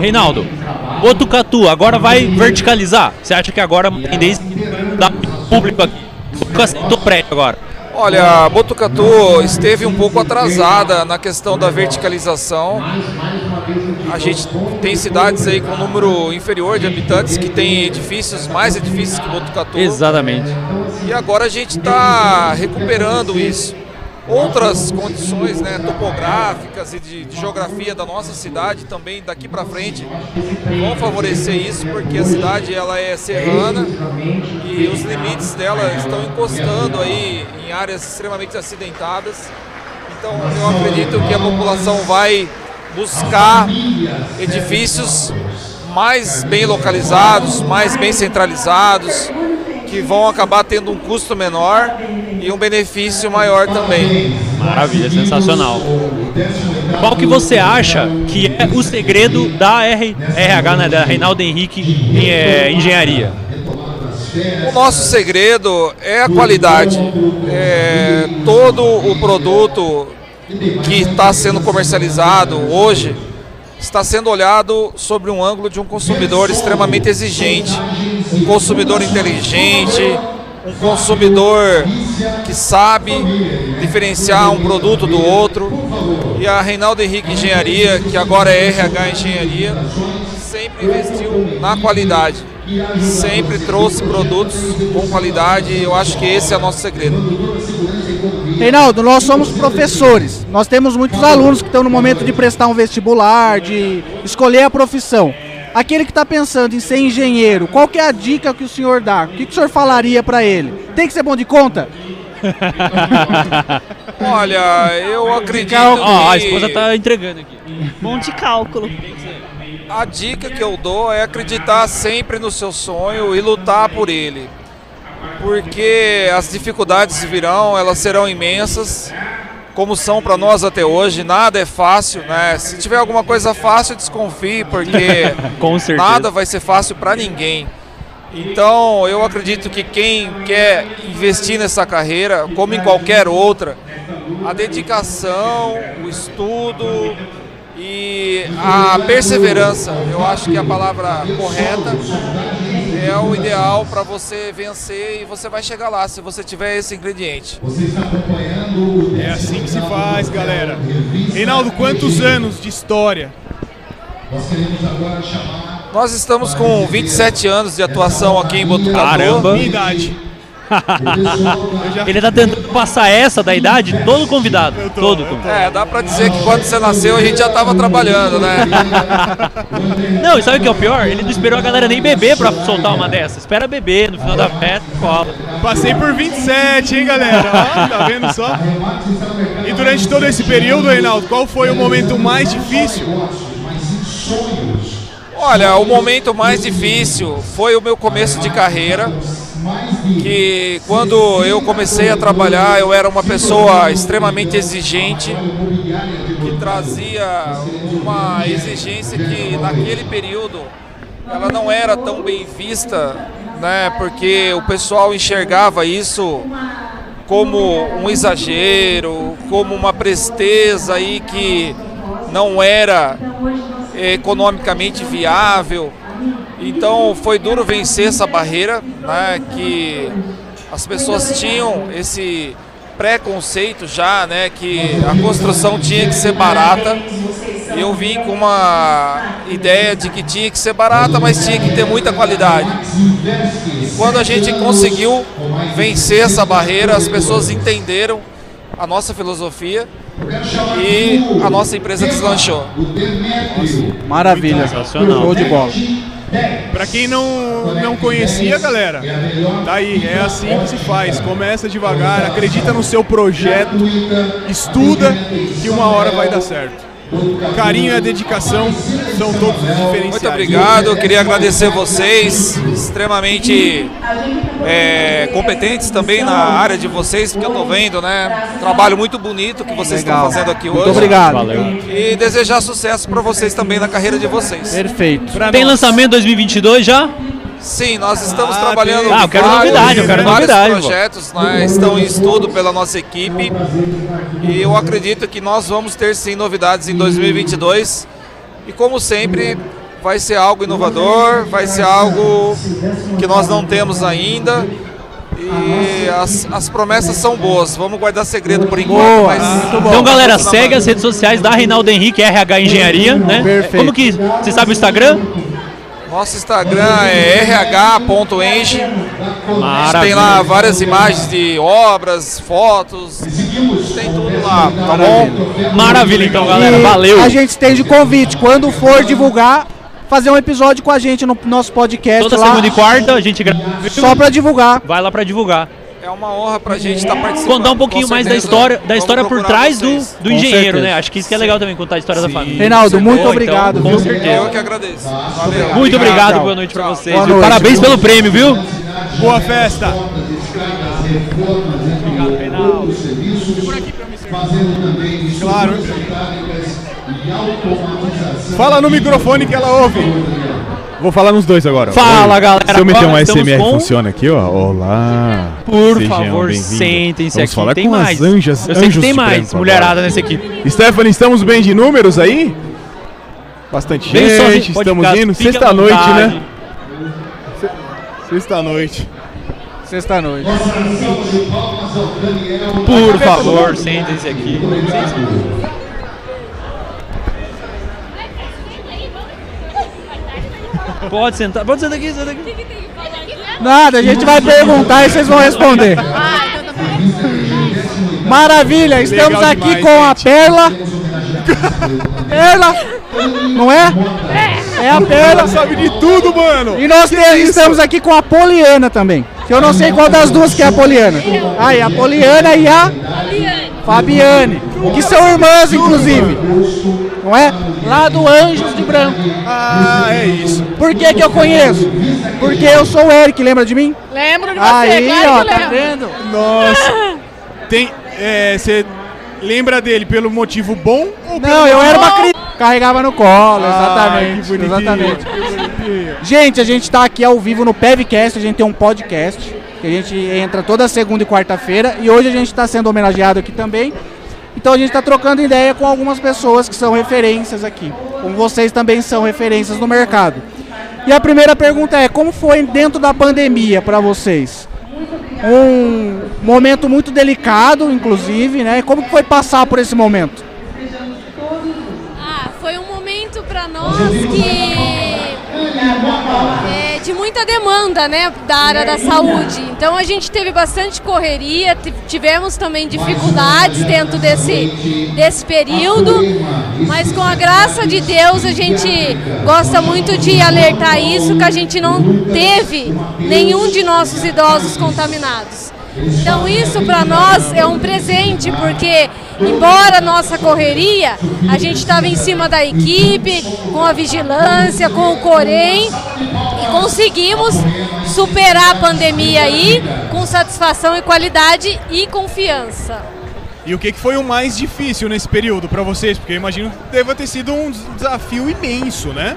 Reinaldo, Botucatu agora vai verticalizar. Você acha que agora a tendência dar público aqui? Botucatu prédio agora. Olha, Botucatu esteve um pouco atrasada na questão da verticalização. A gente tem cidades aí com um número inferior de habitantes que tem edifícios, mais edifícios que Botucatu. Exatamente. E agora a gente está recuperando isso outras condições né, topográficas e de, de, geografia da nossa cidade também daqui para frente. Vão favorecer isso porque a cidade ela é serrana e os limites dela estão encostando aí em áreas extremamente acidentadas. Então eu acredito que a população vai buscar edifícios mais bem localizados mais bem centralizados que vão acabar tendo um custo menor e um benefício maior também. Maravilha, sensacional. Qual que você acha que é o segredo da RH, né, da Reinaldo Henrique em, é, Engenharia? O nosso segredo é a qualidade. É, todo o produto que está sendo comercializado hoje está sendo olhado sobre um ângulo de um consumidor extremamente exigente, um consumidor inteligente, um consumidor que sabe diferenciar um produto do outro. E a Reinaldo Henrique Engenharia, que agora é RH Engenharia, sempre investiu na qualidade. Sempre trouxe produtos com qualidade e eu acho que esse é o nosso segredo. Reinaldo, nós somos professores. Nós temos muitos alunos que estão no momento de prestar um vestibular, de escolher a profissão. Aquele que está pensando em ser engenheiro, qual que é a dica que o senhor dá? O que, que o senhor falaria para ele? Tem que ser bom de conta? [laughs] Olha, eu acredito que... Ó, a esposa está entregando aqui. Bom de cálculo. A dica que eu dou é acreditar sempre no seu sonho e lutar por ele. Porque as dificuldades virão, elas serão imensas, como são para nós até hoje. Nada é fácil, né? Se tiver alguma coisa fácil, desconfie, porque [laughs] nada vai ser fácil para ninguém. Então, eu acredito que quem quer investir nessa carreira, como em qualquer outra, a dedicação, o estudo, e a perseverança, eu acho que é a palavra correta, é o ideal para você vencer e você vai chegar lá se você tiver esse ingrediente. É assim que se faz, galera. Reinaldo, quantos anos de história? Nós estamos com 27 anos de atuação aqui em Botucatu. Caramba! Minha idade. [laughs] Ele tá tentando passar essa da idade todo convidado. tô, todo convidado. É, dá pra dizer que quando você nasceu a gente já tava trabalhando, né? [laughs] Não, e sabe o que é o pior? Ele não esperou a galera nem beber pra soltar uma dessa. Espera beber no final da festa, cola. Passei por 27, hein, galera? Ó, tá vendo só? E durante todo esse período, Reinaldo, qual foi o momento mais difícil? Olha, o momento mais difícil foi o meu começo de carreira, que quando eu comecei a trabalhar eu era uma pessoa extremamente exigente, que trazia uma exigência que naquele período ela não era tão bem vista, né? Porque o pessoal enxergava isso como um exagero, como uma presteza aí que não era economicamente viável. Então foi duro vencer essa barreira, né, que as pessoas tinham esse preconceito já, né, que a construção tinha que ser barata. Eu vim com uma ideia de que tinha que ser barata, mas tinha que ter muita qualidade. E quando a gente conseguiu vencer essa barreira, as pessoas entenderam a nossa filosofia e a nossa empresa deslanchou. Maravilha. Sensacional. Show de bola. Pra quem não, não conhecia, galera, tá aí, é assim que se faz. Começa devagar, acredita no seu projeto, estuda que uma hora vai dar certo. O carinho e a dedicação são todos os diferenciais. Muito obrigado, queria agradecer vocês, extremamente é, competentes também na área de vocês, porque eu tô vendo, né? Um trabalho muito bonito que vocês Legal. estão fazendo aqui Muito hoje. obrigado. Valeu. E desejar sucesso para vocês também na carreira de vocês. Perfeito. Pra Tem nós. lançamento 2022 já? Sim, nós estamos Ah, trabalhando. Ah, eu quero vários- novidade, eu quero vários novidade, projetos, né, estão em estudo pela nossa equipe e eu acredito que nós vamos ter sim novidades em 2022 e como sempre vai ser algo inovador, vai ser algo que nós não temos ainda e as, as promessas são boas. Vamos guardar segredo por enquanto, Boa, mas muito bom. Então, galera, segue as redes sociais da Reinaldo Henrique, RH Engenharia, né? Perfeito. Como que. Você sabe o Instagram? Nosso Instagram é rh.enge. Tem Maravilha. lá várias imagens de obras, fotos, tem tudo lá, tá bom? Maravilha, então, galera. E Valeu. A gente estende convite. Quando for divulgar, fazer um episódio com a gente no nosso podcast Toda lá. segunda e quarta a gente grava. Só pra divulgar. Vai lá pra divulgar. É uma honra pra gente estar participando. Contar um pouquinho mais da história, da história por trás do, vocês. do Com engenheiro, certeza. né? Acho que isso que é legal também, contar a história da família. Reinaldo, muito Boa, obrigado. Então, com certeza. Eu que agradeço. Valeu. Muito obrigado, Tchau. boa noite pra vocês. Noite. Parabéns pelo prêmio, viu? Boa festa! Claro. Fala no microfone que ela ouve. Vou falar nos dois agora. Fala, Oi. galera. Se eu meter um ASMR com- funciona aqui, ó. Olá. Por Sejam favor, sentem-se Vamos aqui. falar tem com mais. as anjas, Eu sei que anjos tem mais mulherada agora. nessa equipe. Stephanie, estamos bem de números aí? Bastante Bem gente, sozinho, estamos indo. Sexta-noite, né? Sexta-noite. Sexta-noite. Por favor, sentem-se aqui. Sentem-se. Pode sentar, pode sentar aqui, senta aqui. Nada, a gente vai perguntar e vocês vão responder. Maravilha, estamos Legal aqui demais, com a gente. Perla. Perla, não é? É a Perla. Ela sabe de tudo, mano! E nós te- estamos aqui com a Poliana também. Que eu não sei qual das duas que é a Poliana. Aí, a Poliana e a Fabiane. Que são irmãs, inclusive. Não é? Lá do Anjos de Branco. Ah, é isso. Por que que eu conheço? Porque eu sou o Eric, lembra de mim? Lembro de você, Aí, claro ó, que tá vendo? Nossa. [laughs] Tem. É, você lembra dele pelo motivo bom ou pelo Não, eu era uma criança. Carregava no colo, Ai, exatamente. que bonitinho, exatamente. que bonitinho. Gente, a gente tá aqui ao vivo no Pevcast, a gente tem um podcast que a gente entra toda segunda e quarta-feira e hoje a gente está sendo homenageado aqui também. Então a gente está trocando ideia com algumas pessoas que são referências aqui, como vocês também são referências no mercado. E a primeira pergunta é: como foi dentro da pandemia para vocês? Um momento muito delicado, inclusive, né? Como foi passar por esse momento? Ah, foi um momento para nós que de muita demanda, né, da área da saúde. Então a gente teve bastante correria, ti- tivemos também dificuldades dentro desse desse período, mas com a graça de Deus a gente gosta muito de alertar isso que a gente não teve nenhum de nossos idosos contaminados. Então isso para nós é um presente, porque embora nossa correria, a gente estava em cima da equipe, com a vigilância, com o Corém, e conseguimos superar a pandemia aí com satisfação e qualidade e confiança. E o que, que foi o mais difícil nesse período pra vocês? Porque eu imagino que deva ter sido um desafio imenso, né?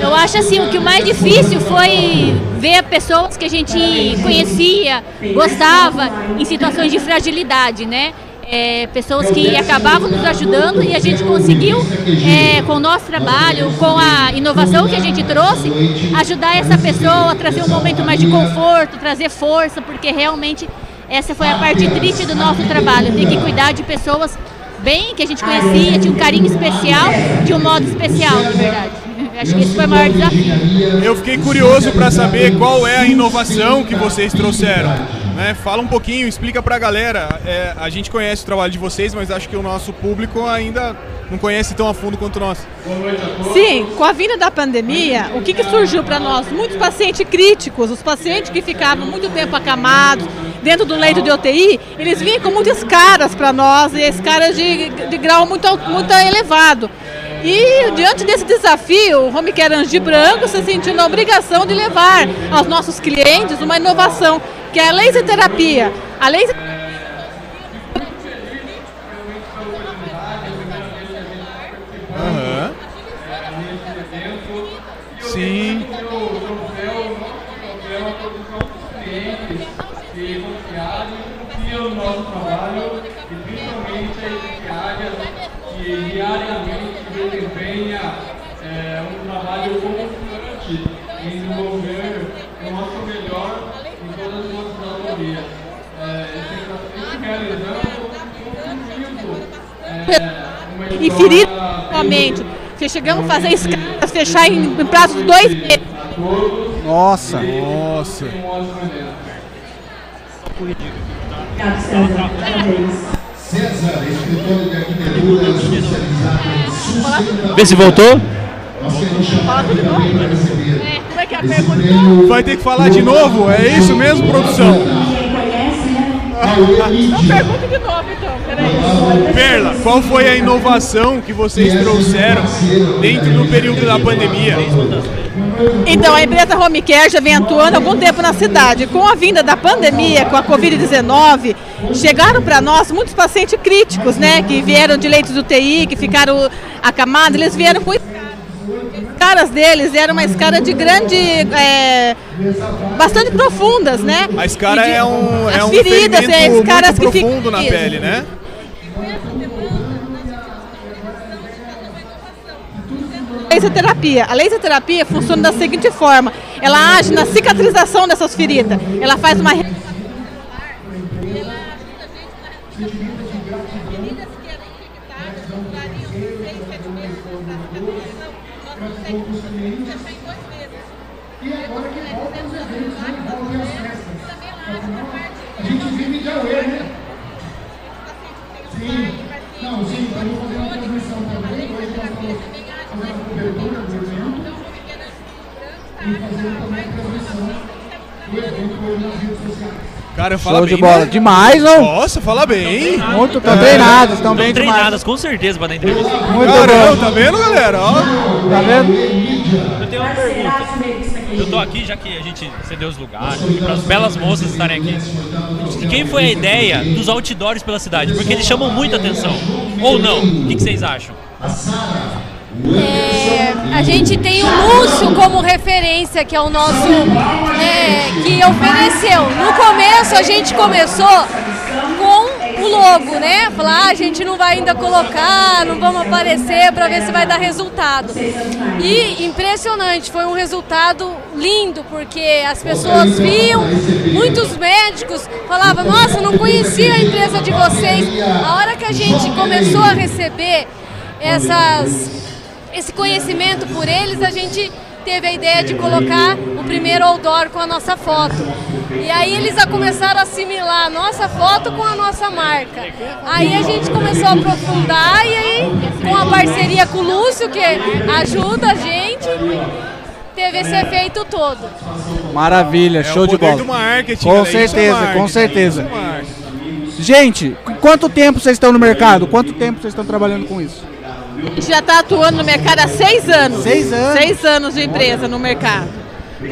Eu acho assim, o que o mais difícil foi ver pessoas que a gente conhecia, gostava, em situações de fragilidade, né? É, pessoas que acabavam nos ajudando e a gente conseguiu, é, com o nosso trabalho, com a inovação que a gente trouxe, ajudar essa pessoa a trazer um momento mais de conforto, trazer força, porque realmente essa foi a parte triste do nosso trabalho, ter que cuidar de pessoas bem, que a gente conhecia, tinha um carinho especial, de um modo especial, na verdade. [laughs] Acho que esse foi o maior desafio. Eu fiquei curioso para saber qual é a inovação que vocês trouxeram. Né? Fala um pouquinho, explica para a galera. É, a gente conhece o trabalho de vocês, mas acho que o nosso público ainda não conhece tão a fundo quanto nós. Sim, com a vinda da pandemia, o que, que surgiu para nós? Muitos pacientes críticos, os pacientes que ficavam muito tempo acamados dentro do leito de UTI, eles vinham com muitas caras para nós, e escaras de, de grau muito, muito elevado. E diante desse desafio, o Home Care Angi Branco se sentiu na obrigação de levar aos nossos clientes uma inovação, que é a laser terapia. A laser Aham. Sim. o nosso trabalho e principalmente a equipe área que diariamente desempenha é, um trabalho constante em desenvolver o nosso melhor em todas as nossas autorias. É, esse realizando, concluindo é, uma e ferir novamente. Chegamos a fazer escalas, fechar em, em prazo de dois meses. Nossa. Nossa. César, escritório de arquitetura especializado em sustentabilidade. Vê se voltou. É que é prêmio Vai ter que falar de novo? É isso mesmo, produção? Pergunta de novo então, peraí. Perla, qual foi a inovação que vocês trouxeram dentro do período da pandemia? Então, a empresa Home Care já vem atuando há algum tempo na cidade. Com a vinda da pandemia, com a Covid-19, chegaram para nós muitos pacientes críticos, né? Que vieram de leitos de UTI, que ficaram acamados, eles vieram com caras deles eram uma escara de grande, é, bastante profundas, né? A escara de- é um, é as um feridas, é, escaras muito que ficam- profundo na pele, né? Laser terapia. A laser terapia funciona da seguinte forma: ela age na cicatrização dessas feridas. Ela faz uma re- A gente vive de Aue, né? Sim. Não, sim, estamos fazendo uma transmissão também. Hoje nós estamos fazendo a cobertura do evento e fazendo também a transmissão Cara, fala Show bem, de bola. né? Demais, não? Nossa, fala bem. Muito, estão treinados, estão bem demais. treinadas, com certeza, para dar entrevista. Muito Caramba, bom. tá vendo, galera? Ó, Tá vendo? Eu tenho uma pergunta. Eu tô aqui já que a gente cedeu os lugares, para as belas moças estarem aqui. De quem foi a ideia dos outdoors pela cidade? Porque eles chamam muita atenção. Ou não? O que, que vocês acham? É, a gente tem o Lúcio como referência, que é o nosso. é, que ofereceu. No começo a gente começou com o logo, né? Falar, ah, a gente não vai ainda colocar, não vamos aparecer para ver se vai dar resultado. E impressionante, foi um resultado lindo, porque as pessoas viam, muitos médicos falavam, nossa, não conhecia a empresa de vocês. A hora que a gente começou a receber essas esse conhecimento por eles, a gente teve a ideia de colocar o primeiro outdoor com a nossa foto. E aí eles a começaram a assimilar a nossa foto com a nossa marca. Aí a gente começou a aprofundar e aí, com a parceria com o Lúcio, que ajuda a gente, teve esse efeito todo. Maravilha, show é o de bola. Com é certeza, marketing, com certeza. é. Gente, quanto tempo vocês estão no mercado? Quanto tempo vocês estão trabalhando com isso? Já está atuando no mercado há seis anos. Seis anos? Seis anos de empresa no mercado.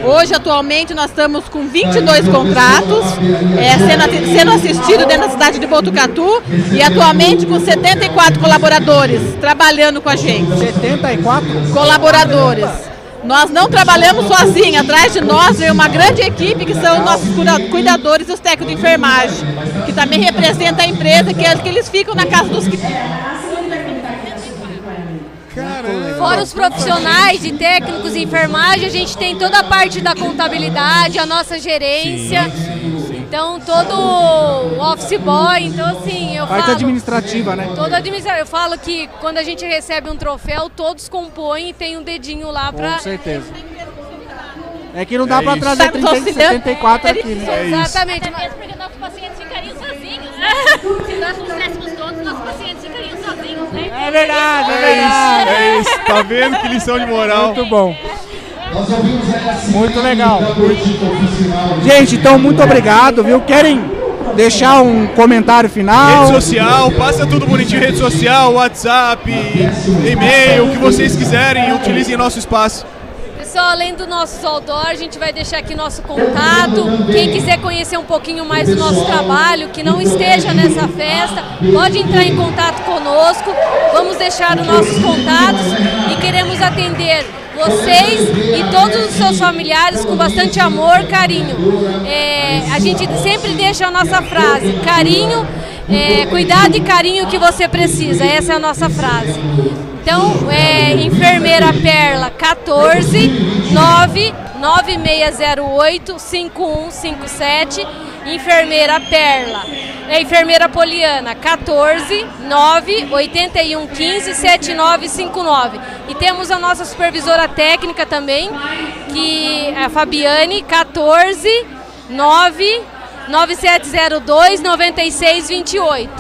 Hoje, atualmente, nós estamos com 22 contratos, é, sendo, sendo assistido dentro da cidade de Botucatu e atualmente com 74 colaboradores trabalhando com a gente. 74? Colaboradores. Nós não trabalhamos sozinhos, atrás de nós vem uma grande equipe que são os nossos cuidadores e os técnicos de enfermagem, que também representa a empresa, que, é, que eles ficam na casa dos Fora os profissionais de técnicos e enfermagem, a gente tem toda a parte da contabilidade, a nossa gerência. Então, todo o office boy, então assim, eu Parte falo... administrativa, né? Todo administrativo. Eu falo que quando a gente recebe um troféu, todos compõem e tem um dedinho lá pra... Com certeza. É que não dá É pra isso. trazer Tá 30 auxiliando. 74 aqui, né? É isso. Exatamente. Até mesmo porque nossos pacientes? Se nós todos, nossos pacientes ficariam sozinhos, né? É verdade, é É verdade. isso, é isso. Tá vendo que lição de moral? Muito bom. Muito legal. Gente, então muito obrigado, viu? Querem deixar um comentário final? Rede social, passa tudo bonitinho, rede social, WhatsApp, e-mail, o que vocês quiserem, utilizem nosso espaço. Pessoal, além do nosso outdoor, a gente vai deixar aqui nosso contato. Quem quiser conhecer um pouquinho mais do nosso trabalho, que não esteja nessa festa, pode entrar em contato conosco. Vamos deixar os nossos contatos e queremos atender vocês e todos os seus familiares com bastante amor, carinho. É, a gente sempre deixa a nossa frase: carinho, é, cuidado e carinho que você precisa. Essa é a nossa frase. Então, é, enfermeira Perla 14 9 9608 5157. Enfermeira Perla. É, enfermeira Poliana 14 9 8115 7959. E temos a nossa supervisora técnica também, que é a Fabiane 14 9 9702 9628.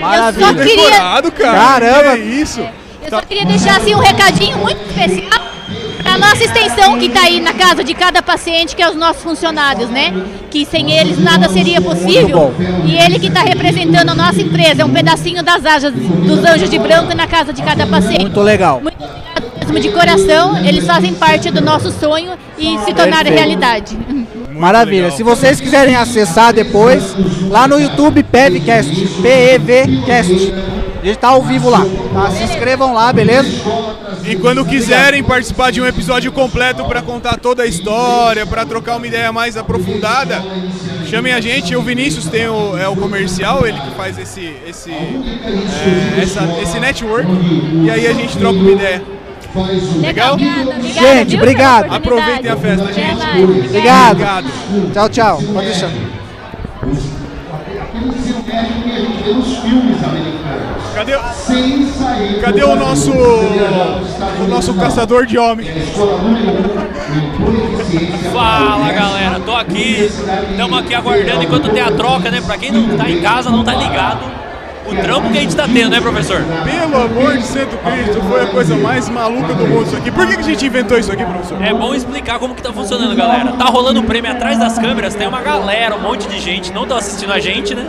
Maravilha. Eu só queria- Decorado, cara. Caramba. Que isso? Eu só queria deixar assim um recadinho muito especial para a nossa extensão que está aí na casa de cada paciente, que é os nossos funcionários, né? Que sem eles nada seria possível. E ele que está representando a nossa empresa, é um pedacinho das asas dos anjos de branco na casa de cada paciente. Muito legal. Muito obrigado mesmo de coração, eles fazem parte do nosso sonho e se tornar Perfeito. realidade. Maravilha. legal. Se vocês quiserem acessar depois, lá no YouTube PEVcast, PEVcast. A gente tá ao vivo lá. Tá? Se inscrevam lá, beleza? E quando quiserem participar de um episódio completo para contar toda a história, para trocar uma ideia mais aprofundada, chamem a gente. O Vinícius tem o, é o comercial, ele que faz esse, esse, é, essa- esse network. E aí a gente troca uma ideia. Legal? Obrigada, Gente, obrigado. Aproveitem a festa, gente. Obrigado. Obrigado. Tchau, tchau. Pode deixar. Cadê, cadê o nosso o nosso caçador de homens? Fala galera, tô aqui, estamos aqui aguardando enquanto tem a troca, né? Pra quem não tá em casa, não tá ligado, o trampo que a gente tá tendo, né, professor? Pelo amor de Santo Cristo, foi a coisa mais maluca do mundo isso aqui. Por que, que a gente inventou isso aqui, professor? É bom explicar como que tá funcionando, galera. Tá rolando o prêmio atrás das câmeras, tem uma galera, um monte de gente, não estão assistindo a gente, né?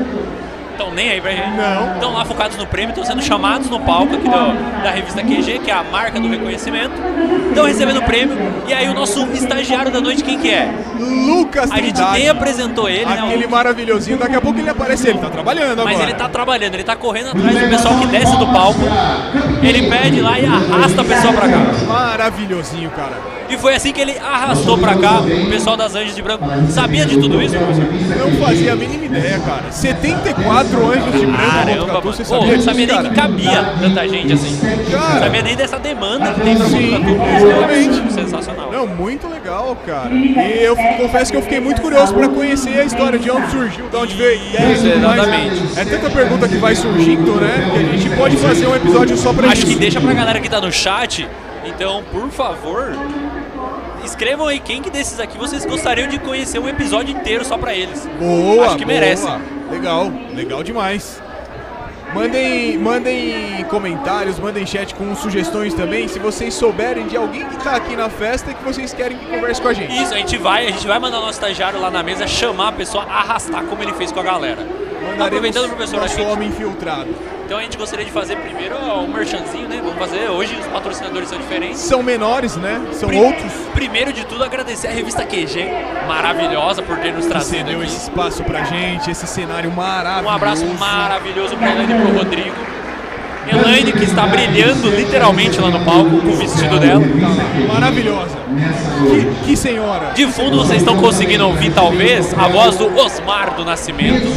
Estão nem aí pra gente. Não. Estão lá focados no prêmio, estão sendo chamados no palco aqui do- da revista QG, que é a marca do reconhecimento. Estão recebendo o prêmio. E aí o nosso estagiário da noite, quem que é? Lucas A gente Trindade. nem apresentou ele, né? Aquele maravilhosinho, daqui a pouco ele aparece, ele tá trabalhando Mas agora. ele tá trabalhando, ele tá correndo atrás do pessoal que desce do palco. Ele pede lá e arrasta a pessoa pra cá. Maravilhosinho, cara. E foi assim que ele arrastou pra cá o pessoal das Anjos de Branco. Sabia de tudo isso, professor? Não fazia a mínima ideia, cara. 74 anjos de branco Caramba, você Pô, sabia não disso, sabia nem que cabia tanta gente assim. Cara. Não sabia nem dessa demanda que tem pra Sim, exatamente. É sensacional. Não, muito legal, cara. E eu confesso que eu fiquei muito curioso pra conhecer a história de onde surgiu, de onde veio a ideia mais. exatamente. É tanta pergunta que vai surgindo, né? Que a gente pode fazer um episódio só pra Acho isso. que deixa pra galera que tá no chat. Então, por favor, escrevam aí quem que desses aqui vocês gostariam de conhecer um episódio inteiro só pra eles. Boa, Acho que boa. merece. Legal, legal demais. Mandem, mandem comentários, mandem chat com sugestões também, se vocês souberem de alguém que tá aqui na festa e que vocês querem que converse com a gente. Isso, a gente vai, a gente vai mandar nosso estagiário lá na mesa chamar a pessoa, arrastar como ele fez com a galera. Mandaremos Aproveitando, professor, nosso aqui. homem infiltrado. Então a gente gostaria de fazer primeiro ó, um merchanzinho, né? Vamos fazer. Hoje os patrocinadores são diferentes. São menores, né? São outros. Primeiro de tudo, agradecer a revista QG, maravilhosa por ter nos Você trazido deu esse espaço pra gente, esse cenário maravilhoso. Um abraço maravilhoso pra Elaine e pro Rodrigo. Elaine, que está brilhando literalmente lá no palco com o vestido dela. Maravilhosa. Que, que senhora. De fundo vocês estão conseguindo ouvir, talvez, a voz do Osmar do Nascimento.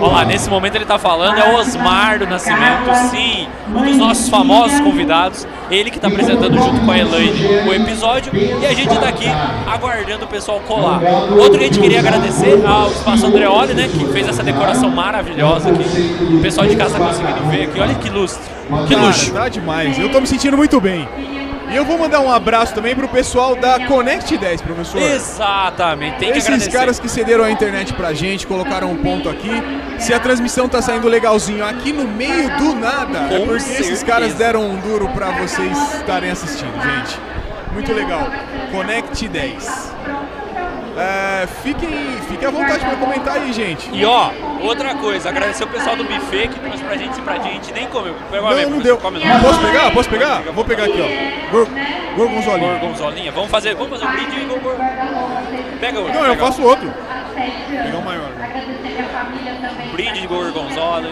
Olha lá, nesse momento ele está falando, é o Osmar do Nascimento, sim, um dos nossos famosos convidados. Ele que está apresentando junto com a Elaine o episódio e a gente está aqui aguardando o pessoal colar. Outro que a gente queria agradecer ao Espaço Andreoli, né, que fez essa decoração maravilhosa aqui. O pessoal de casa está conseguindo ver aqui, olha que lustre, que Cara, luxo. Tá demais. Eu tô me sentindo muito bem. E eu vou mandar um abraço também pro pessoal da Connect 10, professor. Exatamente, tem que Esses agradecer. caras que cederam a internet pra gente, colocaram um ponto aqui. Se a transmissão tá saindo legalzinho aqui no meio do nada, é Com porque esses certeza. caras deram um duro pra vocês estarem assistindo, gente. Muito legal. Connect 10. É, fiquem, fiquem à vontade pra comentar aí, gente. E ó, outra coisa, agradecer o pessoal do buffet que trouxe pra gente esse pratinho, a gente nem comeu. Pega uma vez, Não, não professor, deu. come não. Posso pegar? Posso pegar? Vou pegar aqui, ó. Gor gorgonzolinha. Gorgonzolinha. Vamos fazer, vamos fazer um brinde e gorgon. Pega outro. Não, eu faço outro. Pegar o maior. um brinde de gorgonzola.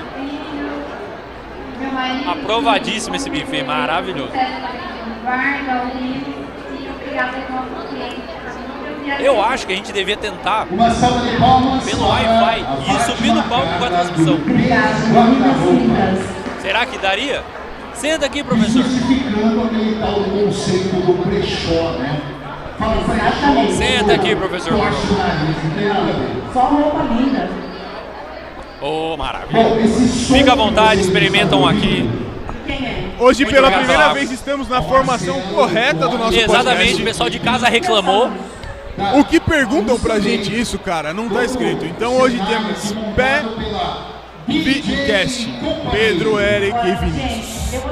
Aprovadíssimo esse buffet, maravilhoso. Eu acho que a gente devia tentar pelo Wi-Fi e subir no palco com a transmissão. Será que daria? Senta aqui, professor. Senta aqui, professor. Só roupa linda. Ô, maravilha. Fica à vontade, experimentam aqui. Hoje, Muito pela primeira vez, estamos na formação correta do nosso Exatamente, o podcast. pessoal de casa reclamou. O que perguntam pra gente isso, cara, não tá escrito. Então hoje temos Pé Cast, Pedro, Eric e Vinícius.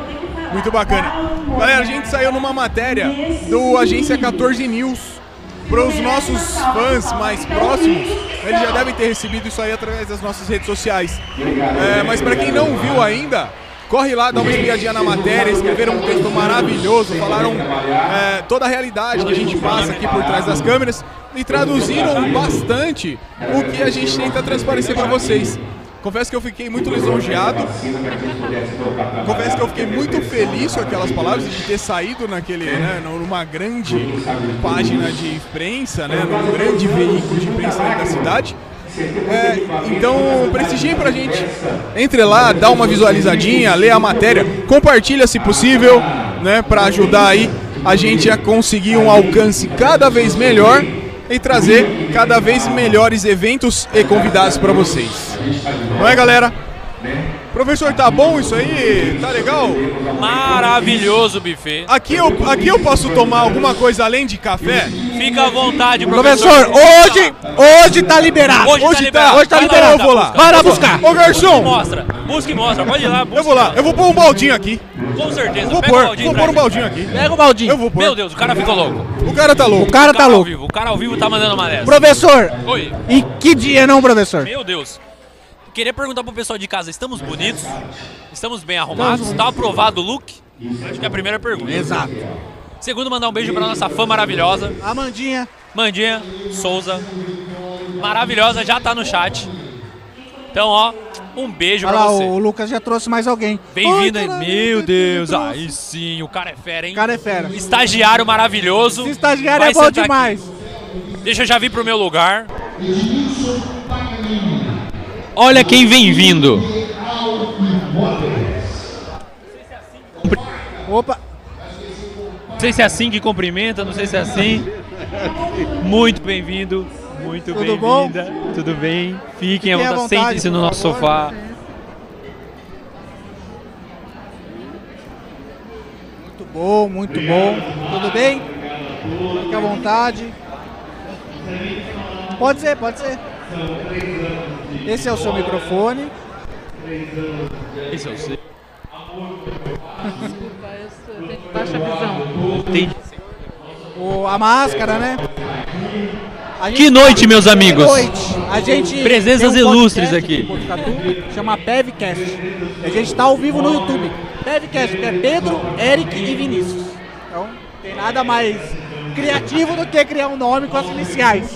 Muito bacana. Galera, a gente saiu numa matéria do Agência 14 News. Para os nossos fãs mais próximos, eles já devem ter recebido isso aí através das nossas redes sociais. É, mas para quem não viu ainda, corre lá, dá uma espiadinha na matéria, escreveram um texto maravilhoso, falaram é, toda a realidade que a gente passa aqui por trás das câmeras e traduziram bastante o que a gente tenta transparecer para vocês. Confesso que eu fiquei muito lisonjeado. Confesso que eu fiquei muito feliz com aquelas palavras de ter saído naquele, né, numa grande página de imprensa, né, num grande veículo de imprensa da cidade. É, então, prestigiem pra gente. Entre lá, dá uma visualizadinha, lê a matéria, compartilha se possível, né, para ajudar aí a gente a conseguir um alcance cada vez melhor e trazer cada vez melhores eventos e convidados para vocês. Não é, galera? Professor, tá bom isso aí? Tá legal? Maravilhoso o buffet. Aqui eu, aqui eu posso tomar alguma coisa além de café? Fica à vontade, professor. Professor, hoje, hoje tá liberado. Hoje, tá liberado. Hoje tá liberado. Eu vou lá. Vai lá Busca. buscar. Ô e garçom, mostra. Busca e mostra. Pode ir lá. Busca eu vou lá. Eu vou pôr um baldinho aqui. Com certeza. Vou pôr, o vou pra pôr um baldinho aqui. Pega o baldinho. Eu vou pôr. Meu Deus, o cara ficou louco. O cara tá louco. O cara tá ao louco. vivo. O cara ao vivo tá mandando uma dessa. Professor, Oi. e que dia não, professor? Meu Deus. Queria perguntar pro pessoal de casa, estamos bonitos? Estamos bem arrumados? Tá aprovado o look? Acho que é a primeira pergunta. Exato. Segundo, mandar um beijo pra nossa fã maravilhosa, Amandinha. Mandinha Souza. Maravilhosa, já tá no chat. Então, ó, um beijo Olha pra lá, você. o Lucas já trouxe mais alguém. Bem-vindo aí. Meu Deus, aí sim, o cara é fera, hein? O cara é fera. Estagiário maravilhoso. Esse estagiário Vai é bom demais. aqui. Deixa eu já vir pro meu lugar. Olha quem vem vindo. Opa, Não sei se é assim que cumprimenta, não sei se é assim. Muito bem-vindo, muito Tudo bom? bem-vinda. Tudo bem? Fiquem à vontade, sentem-se no nosso sofá. muito bom, muito bom. Tudo bem? Fique à vontade. Pode ser, pode ser. Esse é o seu microfone. Esse é o seu. Desculpa, eu sou- tenho baixa visão. Entendi. O, a máscara, né? A gente- Que noite, meus amigos. Que noite. A gente Presenças um ilustres aqui. Botucatu, chama Pevcast. A gente está ao vivo no YouTube. Pevcast, que é Pedro, Eric e Vinícius. Então, tem nada mais criativo do que criar um nome com as iniciais.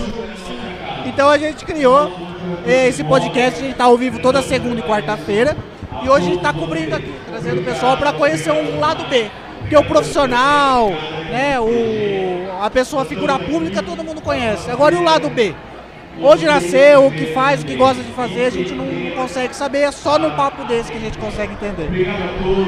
Então a gente criou esse podcast, a gente está ao vivo toda segunda e quarta-feira. E hoje a gente está cobrindo aqui, trazendo o pessoal para conhecer um lado B. Porque o profissional, né, o, a pessoa, a figura pública, todo mundo conhece. Agora e o lado B? Onde nasceu, o que faz, o que gosta de fazer, a gente não consegue saber, é só num papo desse que a gente consegue entender.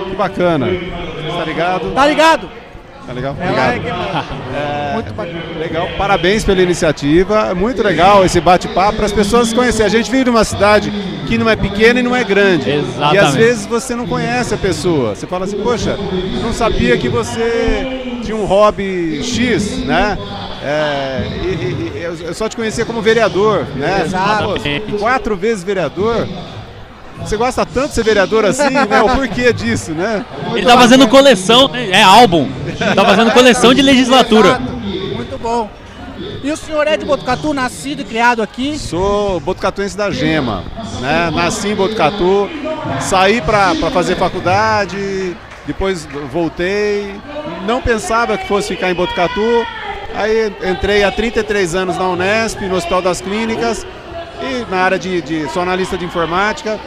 Que bacana. Tá ligado? Tá ligado? Tá legal? É, Obrigado. [laughs] é Muito bacana. Legal, parabéns pela iniciativa. É muito legal esse bate-papo para as pessoas se conhecerem. A gente vive numa cidade que não é pequena e não é grande. E às Exatamente. vezes você não conhece a pessoa. Você fala assim, poxa, não sabia que você tinha um hobby X, né? É, e- e- eu só te conhecia como vereador, né? Exato. Quatro vezes vereador. Você gosta tanto de ser vereador assim, né? O porquê disso, né? Ele tá fazendo coleção, né? é álbum. Tá fazendo coleção de legislatura. Exato. Muito bom. E o senhor é de Botucatu, nascido e criado aqui? Sou botucatuense da Gema, né? Nasci em Botucatu, saí para fazer faculdade, depois voltei. Não pensava que fosse ficar em Botucatu. Aí entrei há 33 anos na Unesp, no Hospital das Clínicas, e na área de, de sou analista de informática.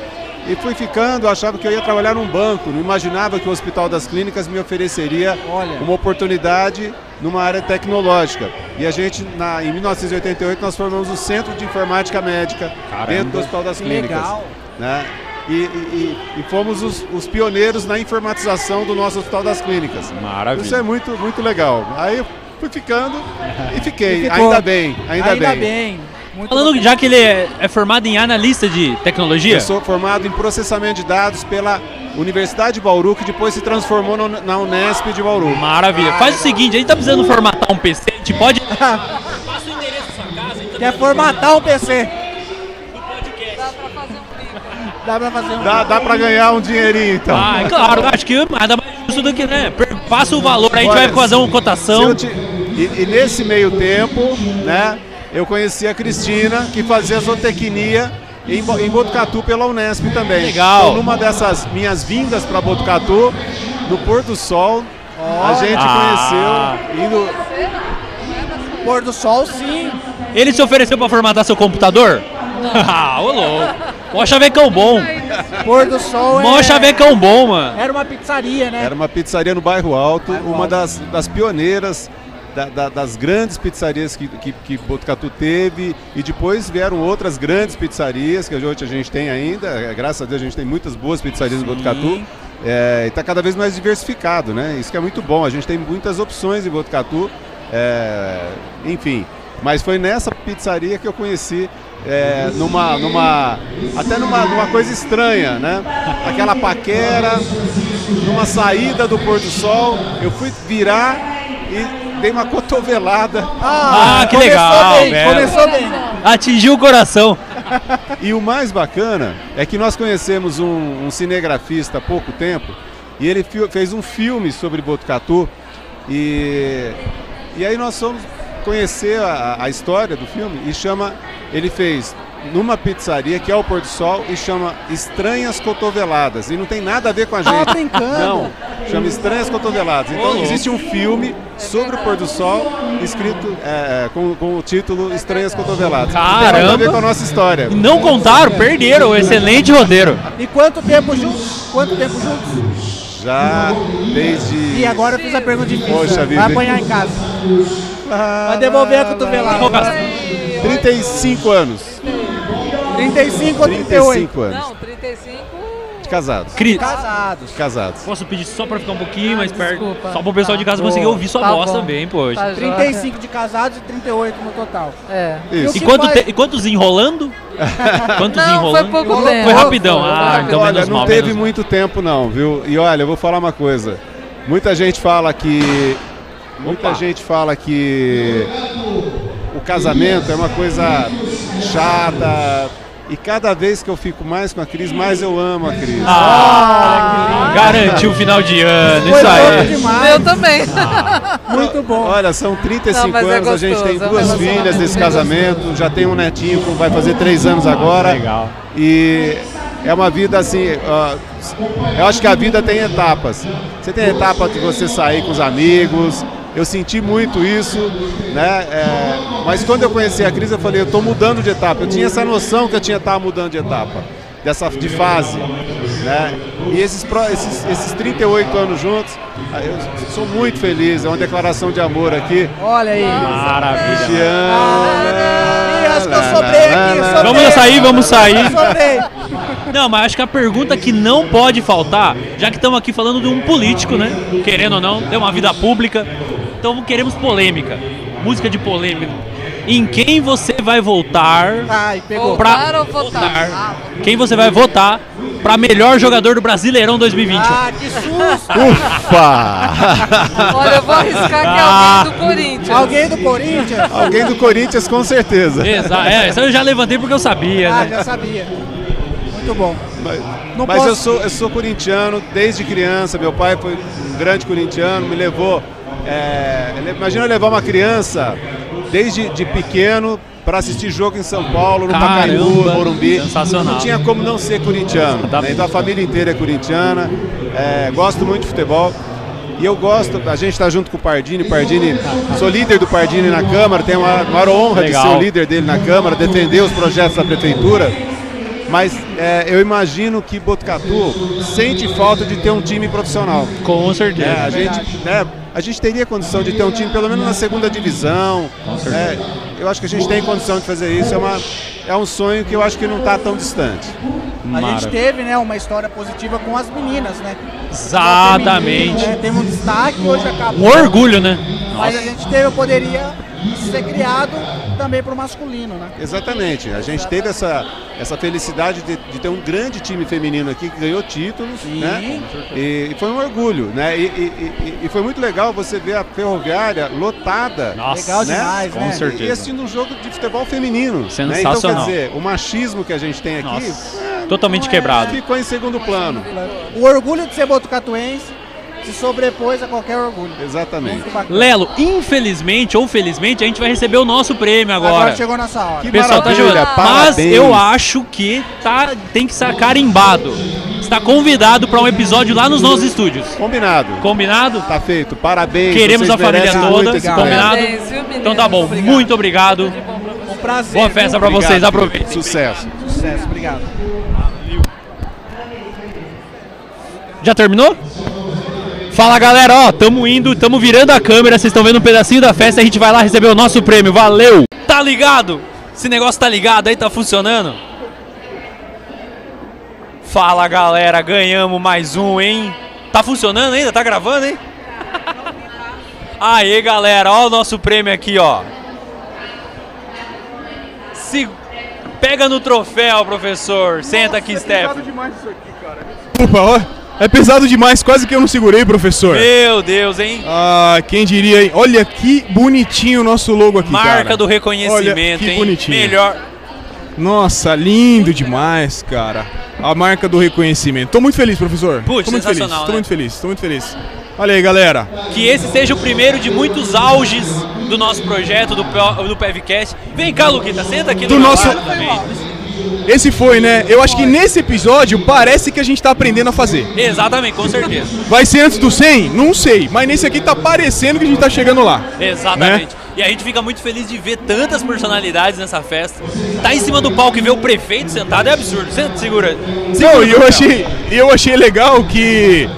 E fui ficando, achava que eu ia trabalhar num banco, não imaginava que o Hospital das Clínicas me ofereceria uma oportunidade numa área tecnológica. E a gente, na, em 1988, nós formamos o Centro de Informática Médica dentro do Hospital das Clínicas. legal. Né? E, e- e- fomos os, os pioneiros na informatização do nosso Hospital das Clínicas. Maravilha. Isso é muito, muito legal. Aí eu fui ficando e fiquei. [laughs] E. Ainda bem, ainda, Ainda bem. bem. Muito Falando bacana. já que ele é, é formado em analista de tecnologia, Eu sou formado em processamento de dados pela Universidade de Bauru, que depois se transformou no- na Unesp de Bauru. maravilha. Faz o seguinte, a gente tá precisando formatar um PC, a gente pode... [laughs] Quer formatar um PC? Dá pra fazer um Dá, dá pra ganhar um dinheirinho então. Ah, é claro, acho que nada mais justo do que, né? Passa o valor, aí a gente Olha, vai fazer uma cotação. te- e, e nesse meio tempo, né, eu conheci a Cristina, que fazia zootecnia em, em Botucatu pela Unesp também. Legal. Então, numa dessas minhas vindas para Botucatu, no pôr do sol, a gente Ah. conheceu indo. Pôr do sol, sim. Ele se ofereceu pra formatar seu computador? [laughs] Ah, ô louco. Mó chavecão bom. Pôr do sol Mó é... chavecão bom, mano. Era uma pizzaria, né? Era uma pizzaria no Bairro Alto, uma das, das pioneiras. Da- da- das grandes pizzarias que, que, que Botucatu teve e depois vieram outras grandes pizzarias que hoje a gente tem ainda, é, graças a Deus a gente tem muitas boas pizzarias em Botucatu. É, e está cada vez mais diversificado, né? Isso que é muito bom, a gente tem muitas opções em Botucatu, é, enfim, mas foi nessa pizzaria que eu conheci é, numa, numa, até numa, numa coisa estranha, né? Aquela paquera, numa saída do pôr do sol, eu fui virar e dei uma cotovelada. Ah, que começou legal, bem, velho. começou bem. Atingiu o coração. E o mais bacana é que nós conhecemos um, um cinegrafista há pouco tempo e ele fi- fez um filme sobre Botucatu e, e aí nós fomos conhecer a, a história do filme e chama, ele fez numa pizzaria que é o Pôr do Sol e chama Estranhas Cotoveladas e não tem nada a ver com a gente. Tá brincando? Não, chama Estranhas Cotoveladas. Então existe um filme sobre o Pôr do Sol escrito é, com, com o título Estranhas Cotoveladas. Não tem a ver Caramba. com a nossa história. Não contaram, perderam o excelente roteiro. E quanto tempo juntos? Quanto tempo juntos? Já desde. E agora eu fiz a pergunta difícil. Poxa vida. Vai apanhar em casa. Vai devolver a cotovelada. 35 anos. 35 ou 38? 35 anos. Não, 35. Casados. Cris, Casados. Casados. posso pedir só pra ficar um pouquinho mais perto? desculpa. Só pro pessoal de casa Tá conseguir ouvir sua Tá voz bom. também, poxa. Tá joia. 35 de casados e 38 no total. É. Isso. E, quanto vai- te- e quantos enrolando? [laughs] Quantos Não, enrolando? foi pouco Foi tempo. rapidão. Foi Ah, rápido. então olha, menos não mal. teve menos mal. muito tempo não, viu? E olha, eu vou falar uma coisa. Muita gente fala que. Muita Opa. gente fala que o casamento é uma coisa chata. E cada vez que eu fico mais com a Cris, mais eu amo a Cris. Ah, garantiu o final de ano, Foi isso aí. demais. Eu também. Muito bom. Olha, são 35 Não, é anos, a gente tem é duas relacionamento filhas desse casamento, já tem um netinho que vai fazer três anos agora. Legal. E é uma vida assim, ó, eu acho que a vida tem etapas. Você tem a etapa de você sair com os amigos, eu senti muito isso, né? É, mas quando eu conheci a Cris, eu falei, eu estou mudando de etapa. Eu tinha essa noção que eu tinha estava mudando de etapa, dessa de fase. Né? E esses, esses, esses 38 anos juntos, eu sou muito feliz. É uma declaração de amor aqui. Olha aí. Maravilha. Te acho que eu sobrei aqui. Sobrei. Vamos sair, vamos sair. Não, mas acho que a pergunta que não pode faltar, já que estamos aqui falando de um político, né? Querendo ou não, tem uma vida pública. Então queremos polêmica. Música de polêmica. Em quem você vai votar Ai, pegou. pra Votar ou votar? quem você vai votar pra melhor jogador do Brasileirão 2020? Ah, que susto. Ufa! [laughs] Olha, eu vou arriscar que é Ah. alguém do Corinthians. Alguém do Corinthians? Alguém do Corinthians, com certeza. Exato. É, isso eu já levantei porque eu sabia, Ah, né? já sabia. Muito bom. Mas, Não mas posso- eu, sou, eu sou corintiano desde criança. Meu pai foi um grande corintiano, me levou. É, imagina levar uma criança desde de pequeno para assistir jogo em São Paulo, no Pacaembu, Morumbi. sensacional. Não tinha como não ser corintiano. Tá. né? Então a família inteira é corintiana. é, gosto muito de futebol. E eu gosto, a gente está junto com o Pardini, Pardini, sou líder do Pardini na Câmara, tenho a maior honra Legal. de ser o líder dele na Câmara, defender os projetos da Prefeitura. Mas é, eu imagino que Botucatu sente falta de ter um time profissional. Com certeza. É, a, gente, né, a gente teria condição de ter um time pelo menos na segunda divisão. né? eu acho que a gente tem condição de fazer isso. É, uma, é um sonho que eu acho que não está tão distante. A gente teve, né, uma história positiva com as meninas, né? Exatamente. Né, Teve um destaque, hoje acabou. Um orgulho, né? Mas a gente teve, poderia ser criado também para o masculino, né? Exatamente. A gente teve essa, essa felicidade de, de ter um grande time feminino aqui que ganhou títulos, né? E, e foi um orgulho, né? E, e- e- e foi muito legal você ver a ferroviária lotada. Nossa, Legal né? demais, Com né? certeza. E assistindo um jogo de futebol feminino. Né? Então, quer Sensacional. dizer, o machismo que a gente tem aqui Nossa, totalmente quebrado. ficou em segundo plano. O orgulho de ser botucatuense se sobrepôs a qualquer orgulho. Exatamente. Lelo, infelizmente ou felizmente, a gente vai receber o nosso prêmio agora. Agora chegou nossa hora. Que Pessoal, tá maravilha, jogando. Mas parabéns. eu acho que tá, tem que ser carimbado. Está convidado para um episódio lá nos nossos estúdios. Combinado. Combinado? Tá feito. Parabéns. Queremos vocês a família toda. Combinado? Parabéns, viu? Então tá bom. Obrigado. Muito obrigado. Um prazer. Boa festa para vocês. Aproveitem. Sucesso. Sucesso, obrigado. Já terminou? Fala galera, ó, tamo indo, tamo virando a câmera, vocês estão vendo um pedacinho da festa, a gente vai lá receber o nosso prêmio, valeu! Tá ligado? Esse negócio tá ligado aí, tá funcionando? Fala galera, ganhamos mais um, hein? Tá funcionando ainda? Tá gravando, hein? [laughs] Aê galera, ó o nosso prêmio aqui, ó. Se... Pega no troféu, professor. Senta aqui, Stefan. Desculpa, ó. É pesado demais, quase que eu não segurei, professor. Meu Deus, hein? Ah, quem diria, hein? Olha que bonitinho o nosso logo aqui, Marca cara. do reconhecimento, Olha, que hein? bonitinho. Melhor. Nossa, lindo demais, cara. A marca do reconhecimento. Tô muito feliz, professor. Putz, tô muito feliz. sensacional, Tô né? muito feliz, tô muito feliz. Olha aí, galera. Que esse seja o primeiro de muitos auges do nosso projeto, do, do PevCast. Vem cá, Luquita, senta aqui Do meu nosso- lado também. Esse foi, né? Eu acho que nesse episódio parece que a gente tá aprendendo a fazer. Exatamente, com certeza. Vai ser antes do 100? Não sei. Mas nesse aqui tá parecendo que a gente tá chegando lá. Exatamente. E a gente fica muito feliz de ver tantas personalidades nessa festa. Tá em cima do palco e ver o prefeito sentado é absurdo. Senta, segura. Não, segura e o eu achei, eu achei legal que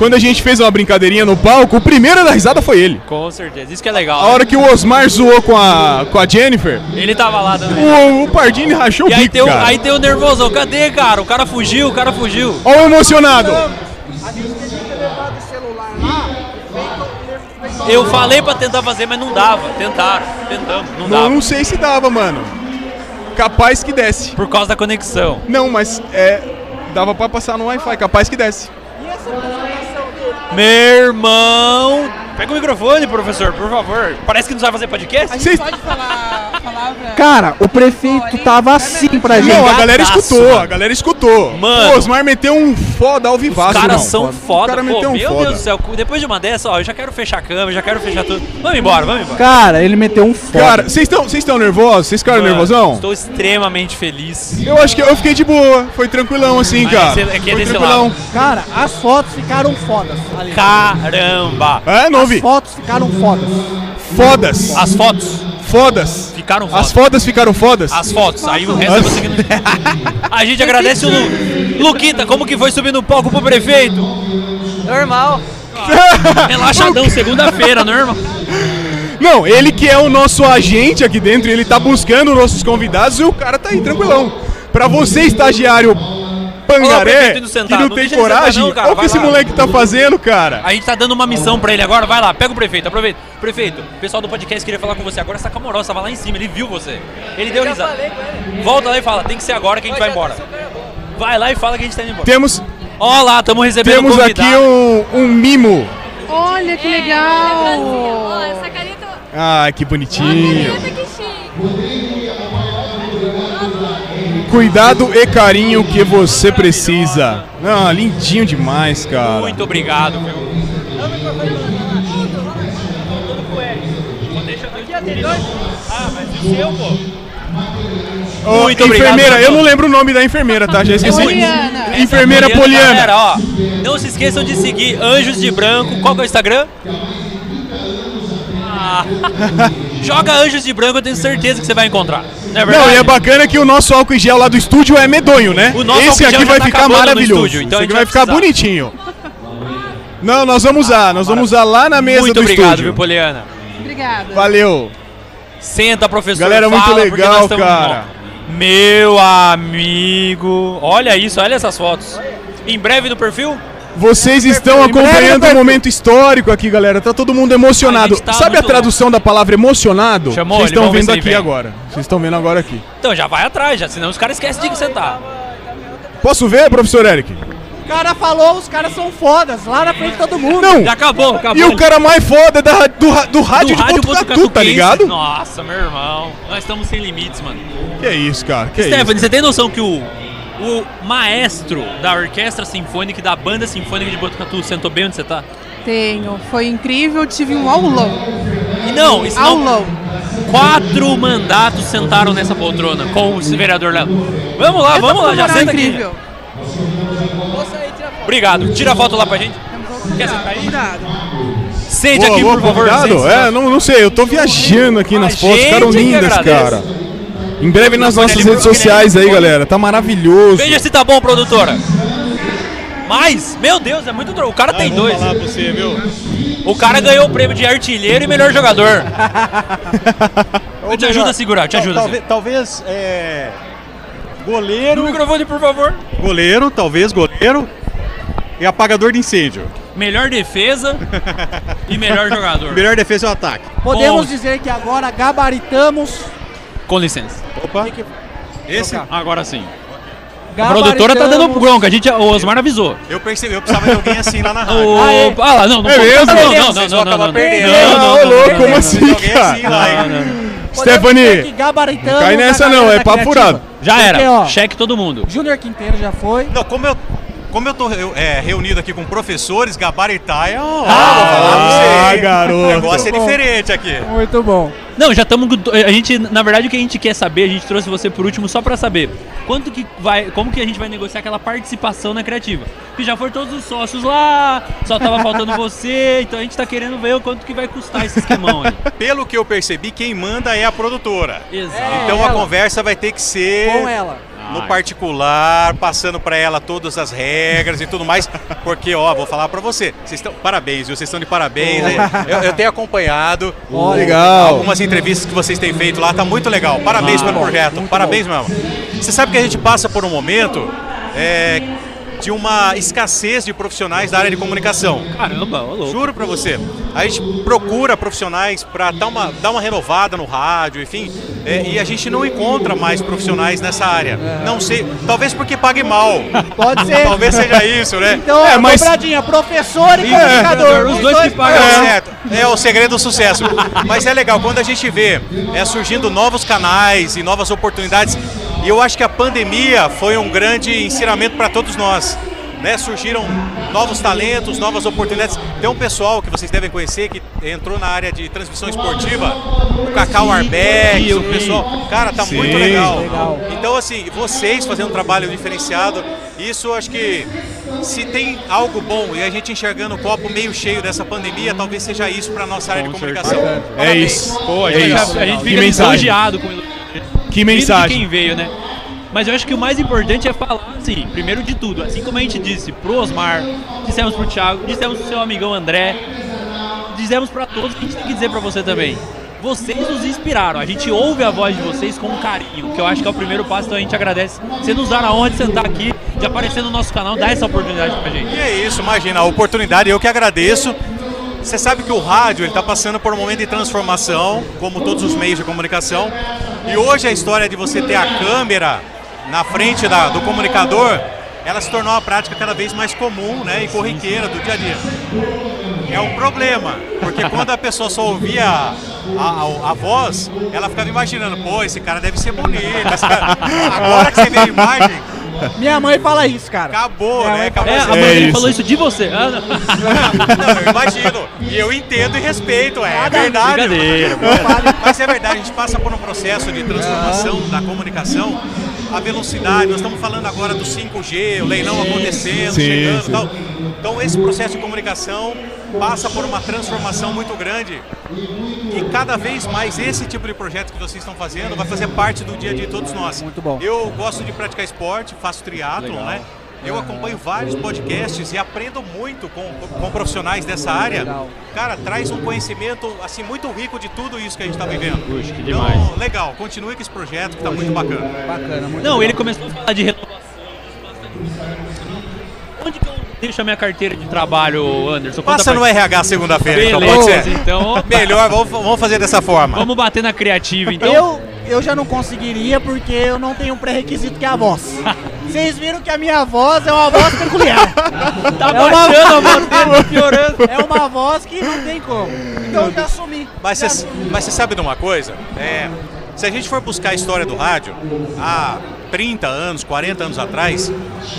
quando a gente fez uma brincadeirinha no palco, o primeiro a dar risada foi ele. Com certeza, isso que é legal. A hora que o Osmar zoou com a, com a Jennifer, Ele tava lá também. o, o Pardini rachou E o aí bico, tem, o, cara. aí tem o nervosão. Cadê, cara? O cara fugiu, o cara fugiu. Ó o emocionado. A gente teria que ter levado o celular lá feito, feito Eu falei pra tentar fazer, mas não dava. Tentaram, tentamos, não Não, dava. não sei se dava, mano. Capaz que desce. Por causa da conexão. Não, mas é. Dava pra passar no Wi-Fi, capaz que desce. E essa? Meu irmão! Pega o microfone, professor, por favor. Parece que não sabe fazer podcast? Vocês- Pode falar a palavra? Cara, o prefeito tava assim pra gente. Não, a galera escutou, mano. a galera escutou. Mano. O Osmar meteu um foda ao Os vivaço, caras irmão. são foda, O cara pô. meteu um meu foda. Deus do céu, depois de uma dessa, ó, eu já quero fechar a câmera, já quero fechar tudo. Vamos embora, vamos embora. Cara, ele meteu um foda. Cara, vocês estão vocês estão nervosos? Vocês ficaram nervosão? Estou extremamente feliz. Eu acho que eu fiquei de boa. Foi tranquilão assim, Mas cara. esse- é que é Foi desse tranquilão. lado. Cara, as fotos ficaram fodas. Ali. Caramba! É, não As vi. fotos ficaram fodas. Fodas. As fotos Fodas. ficaram fodas. As fodas ficaram fodas? As fotos, aí o resto é você que não... [laughs] A gente agradece o Lu. Luquita, como que foi subir no palco pro prefeito? Normal. [laughs] Relaxadão, segunda-feira, normal. Não, ele que é o nosso agente aqui dentro, ele tá buscando os nossos convidados e o cara tá aí, tranquilão. Pra você, estagiário pangaré, que não, Não tem coragem, sentar não, cara, olha o que esse lá. moleque tá fazendo, cara. A gente tá dando uma missão pra ele agora, vai lá, pega o prefeito, aproveita. Prefeito, o pessoal do podcast queria falar com você agora, tá camorosa, tava lá em cima, ele viu você. Ele deu risada. Volta lá e fala, tem que ser agora que a gente vai embora. Vai lá e fala que a gente tá indo embora. Temos, Ó lá, estamos recebendo temos um aqui um, um mimo. Olha que legal! Ó, essa careta. Ai, que bonitinho. Careta que chique. Cuidado e carinho que você precisa. Ah, lindinho demais, cara. Muito obrigado, viu? Mas o seu, pô? Ô, Muito obrigado, enfermeira, eu não lembro o nome da enfermeira, tá? Já esqueci. Poliana. Enfermeira Poliana. Galera, ó, não se esqueçam de seguir Anjos de Branco. Qual que é o Instagram? Ah, [laughs] [laughs] joga Anjos de Branco, eu tenho certeza que você vai encontrar. Não é verdade? Não, e é bacana que o nosso álcool em gel lá do estúdio é medonho, né? O nosso Esse aqui vai tá ficar maravilhoso. estúdio, então Esse aqui vai vai ficar precisar. bonitinho. Não, nós vamos usar, nós vamos usar lá na mesa Muito do obrigado, estúdio. viu, Poliana? Obrigada. Valeu. Senta, professor. Galera, muito fala, porque legal, cara. Meu amigo. Olha isso, olha essas fotos. Em breve no perfil? Vocês estão acompanhando um momento histórico aqui, galera. Tá todo mundo emocionado. A tá Sabe a tradução da palavra emocionado? Chamou Vocês estão vendo aqui vem. agora. Vocês estão vendo agora aqui. Então já vai atrás, já, senão os caras esquecem de sentar. Posso ver, professor Eric? O cara falou, os caras são fodas, lá na frente de todo mundo. Não. Já acabou, acabou. E o cara mais foda da, do, do rádio de rádio Botucatu, tá ligado? Nossa, meu irmão. Nós estamos sem limites, mano. Que é isso, cara? Que é Stephanie, isso? você tem noção que o, o maestro da orquestra sinfônica e da banda sinfônica de Botucatu sentou bem onde você tá? Tenho. Foi incrível, tive um aulão. E não, isso não. Aulão. Quatro mandatos sentaram nessa poltrona com o vereador Léo. Vamos lá, Essa vamos lá, já senta aqui. incrível. Obrigado. Tira a foto lá pra gente. Quer sentar aí? Cuidado. Sente Boa, aqui, boa, por favor. sente, É, não, não sei, eu tô viajando aqui nas fotos, ficaram lindas, cara. Em breve nas nossas redes microfone sociais aí, galera. Tá maravilhoso. Veja se tá bom, produtora. Mas, meu Deus, é muito. O cara tem dois. falar pra você, viu? O cara ganhou o prêmio de artilheiro e melhor jogador. Eu [laughs] te ajudo a segurar, te ajudo. Talvez, talvez é, goleiro. No microfone, por favor. Goleiro, talvez goleiro. E apagador de incêndio. Melhor defesa [laughs] e melhor jogador. Melhor defesa é o ataque. Podemos Bom. dizer que agora gabaritamos. Com licença. Opa. Esse? Agora sim. A produtora tá dando bronca, a gente, o Osmar avisou. Eu percebi, eu precisava de alguém assim lá na rádio. Opa, ah lá, não, não É? Não, não, não, não, não, não, não, não, não, não, louco, não, como não, assim, cara? não, não, não. Stephanie, Que gabaritamos. cai nessa a não, é papo furado. Já era, cheque todo mundo. Júnior Quinteiro já foi. Não, como eu, como eu tô reu- é, reunido aqui com professores, gabaritar é um. Ah, garoto. O negócio é Bom. diferente aqui. Muito bom. Não, já estamos. A gente, na verdade, o que a gente quer saber, a gente trouxe você por último só pra saber quanto que vai, como que a gente vai negociar aquela participação na criativa. Que já foram todos os sócios lá, só tava faltando [laughs] você, então a gente tá querendo ver o quanto que vai custar esse esquemão aí. Pelo que eu percebi, quem manda é a produtora. Exato. Então a ela. conversa vai ter que ser Com ela. No particular, passando pra ela todas as regras e tudo mais, porque ó, vou falar pra você, vocês estão parabéns, viu? Vocês estão de parabéns. Eu, eu tenho acompanhado o- Legal. algumas entrevistas que vocês têm feito lá, tá muito legal. Parabéns pelo projeto, parabéns mesmo. Você sabe que a gente passa por um momento é, de uma escassez de profissionais da área de comunicação. Caramba, ô louco. Juro pra você. A gente procura profissionais pra dar uma, dar uma renovada no rádio, enfim. é, e a gente não encontra mais profissionais nessa área. Não sei, talvez porque pague mal. [laughs] Pode ser. Talvez seja isso, né? Então, É, é, mas- dobradinha, professor e comunicador. os dois que pagam. É. É o segredo do sucesso. Mas é legal, quando a gente vê é, surgindo novos canais e novas oportunidades, e eu acho que a pandemia foi um grande ensinamento para todos nós. Né? Surgiram novos talentos, novas oportunidades. Tem um pessoal que vocês devem conhecer que entrou na área de transmissão esportiva, o Cacau Arbex, o pessoal. Cara, tá muito legal. legal. Então, assim, vocês fazendo um trabalho diferenciado, isso eu acho que se tem algo bom e a gente enxergando o copo meio cheio dessa pandemia, talvez seja isso para nossa área de comunicação. É Parabéns. isso. Pô, a é gente, isso. a gente fica mensagem. elogiado com Que mensagem. quem veio, né? Mas eu acho que o mais importante é falar, assim, primeiro de tudo, assim como a gente disse pro Osmar, dissemos pro Thiago, dissemos pro seu amigão André, dizemos pra todos, a gente tem que dizer pra você também. Vocês nos inspiraram, a gente ouve a voz de vocês com carinho, que eu acho que é o primeiro passo, então a gente agradece. Você nos dar a honra de sentar aqui, de aparecer no nosso canal, dar essa oportunidade pra gente. E é isso, imagina, a oportunidade, eu que agradeço. Você sabe que o rádio está passando por um momento de transformação, como todos os meios de comunicação. E hoje a história de você ter a câmera na frente da- do comunicador, ela se tornou uma prática cada vez mais comum né, e corriqueira do dia a dia. É um problema, porque quando a pessoa só ouvia a, a- a voz, ela ficava imaginando, pô, esse cara deve ser bonito. cara- Agora que você vê a imagem, Minha mãe fala isso, cara. acabou, Minha né? Acabou É, a mãe dele falou isso de você. Ah, não. Não, eu imagino. E eu entendo e respeito, é, é verdade. Brincadeira. Mas é verdade, a gente passa por um processo de transformação da comunicação. A velocidade, nós estamos falando agora do 5G, o leilão acontecendo, Sim, chegando sim. e tal. Então esse processo de comunicação passa por uma transformação muito grande. E cada vez mais esse tipo de projeto que vocês estão fazendo vai fazer parte do dia a dia de todos nós. Muito bom. Eu gosto de praticar esporte, faço triatlo, né? Eu acompanho vários podcasts e aprendo muito com, com profissionais dessa área. Cara, traz um conhecimento assim muito rico de tudo isso que a gente está vivendo. Puxa, que Então, demais. legal, continue com esse projeto que está muito bacana. Bacana, muito Não, bom. ele começou a falar de renovação. Onde que eu deixo a minha carteira de trabalho, Anderson? Passa no RH segunda-feira, então pode ser. então. [laughs] Melhor, vamos, vamos fazer dessa forma. Vamos bater na criativa, então. Eu, eu já não conseguiria porque eu não tenho um pré-requisito que é a voz. [laughs] Vocês viram que a minha voz é uma voz peculiar. [laughs] Tá é uma- baixando a voz dele, piorando. É uma voz que não tem como. Então eu já assumi. Mas você sabe de uma coisa? É, se a gente for buscar a história do rádio, há 30 anos, 40 anos atrás,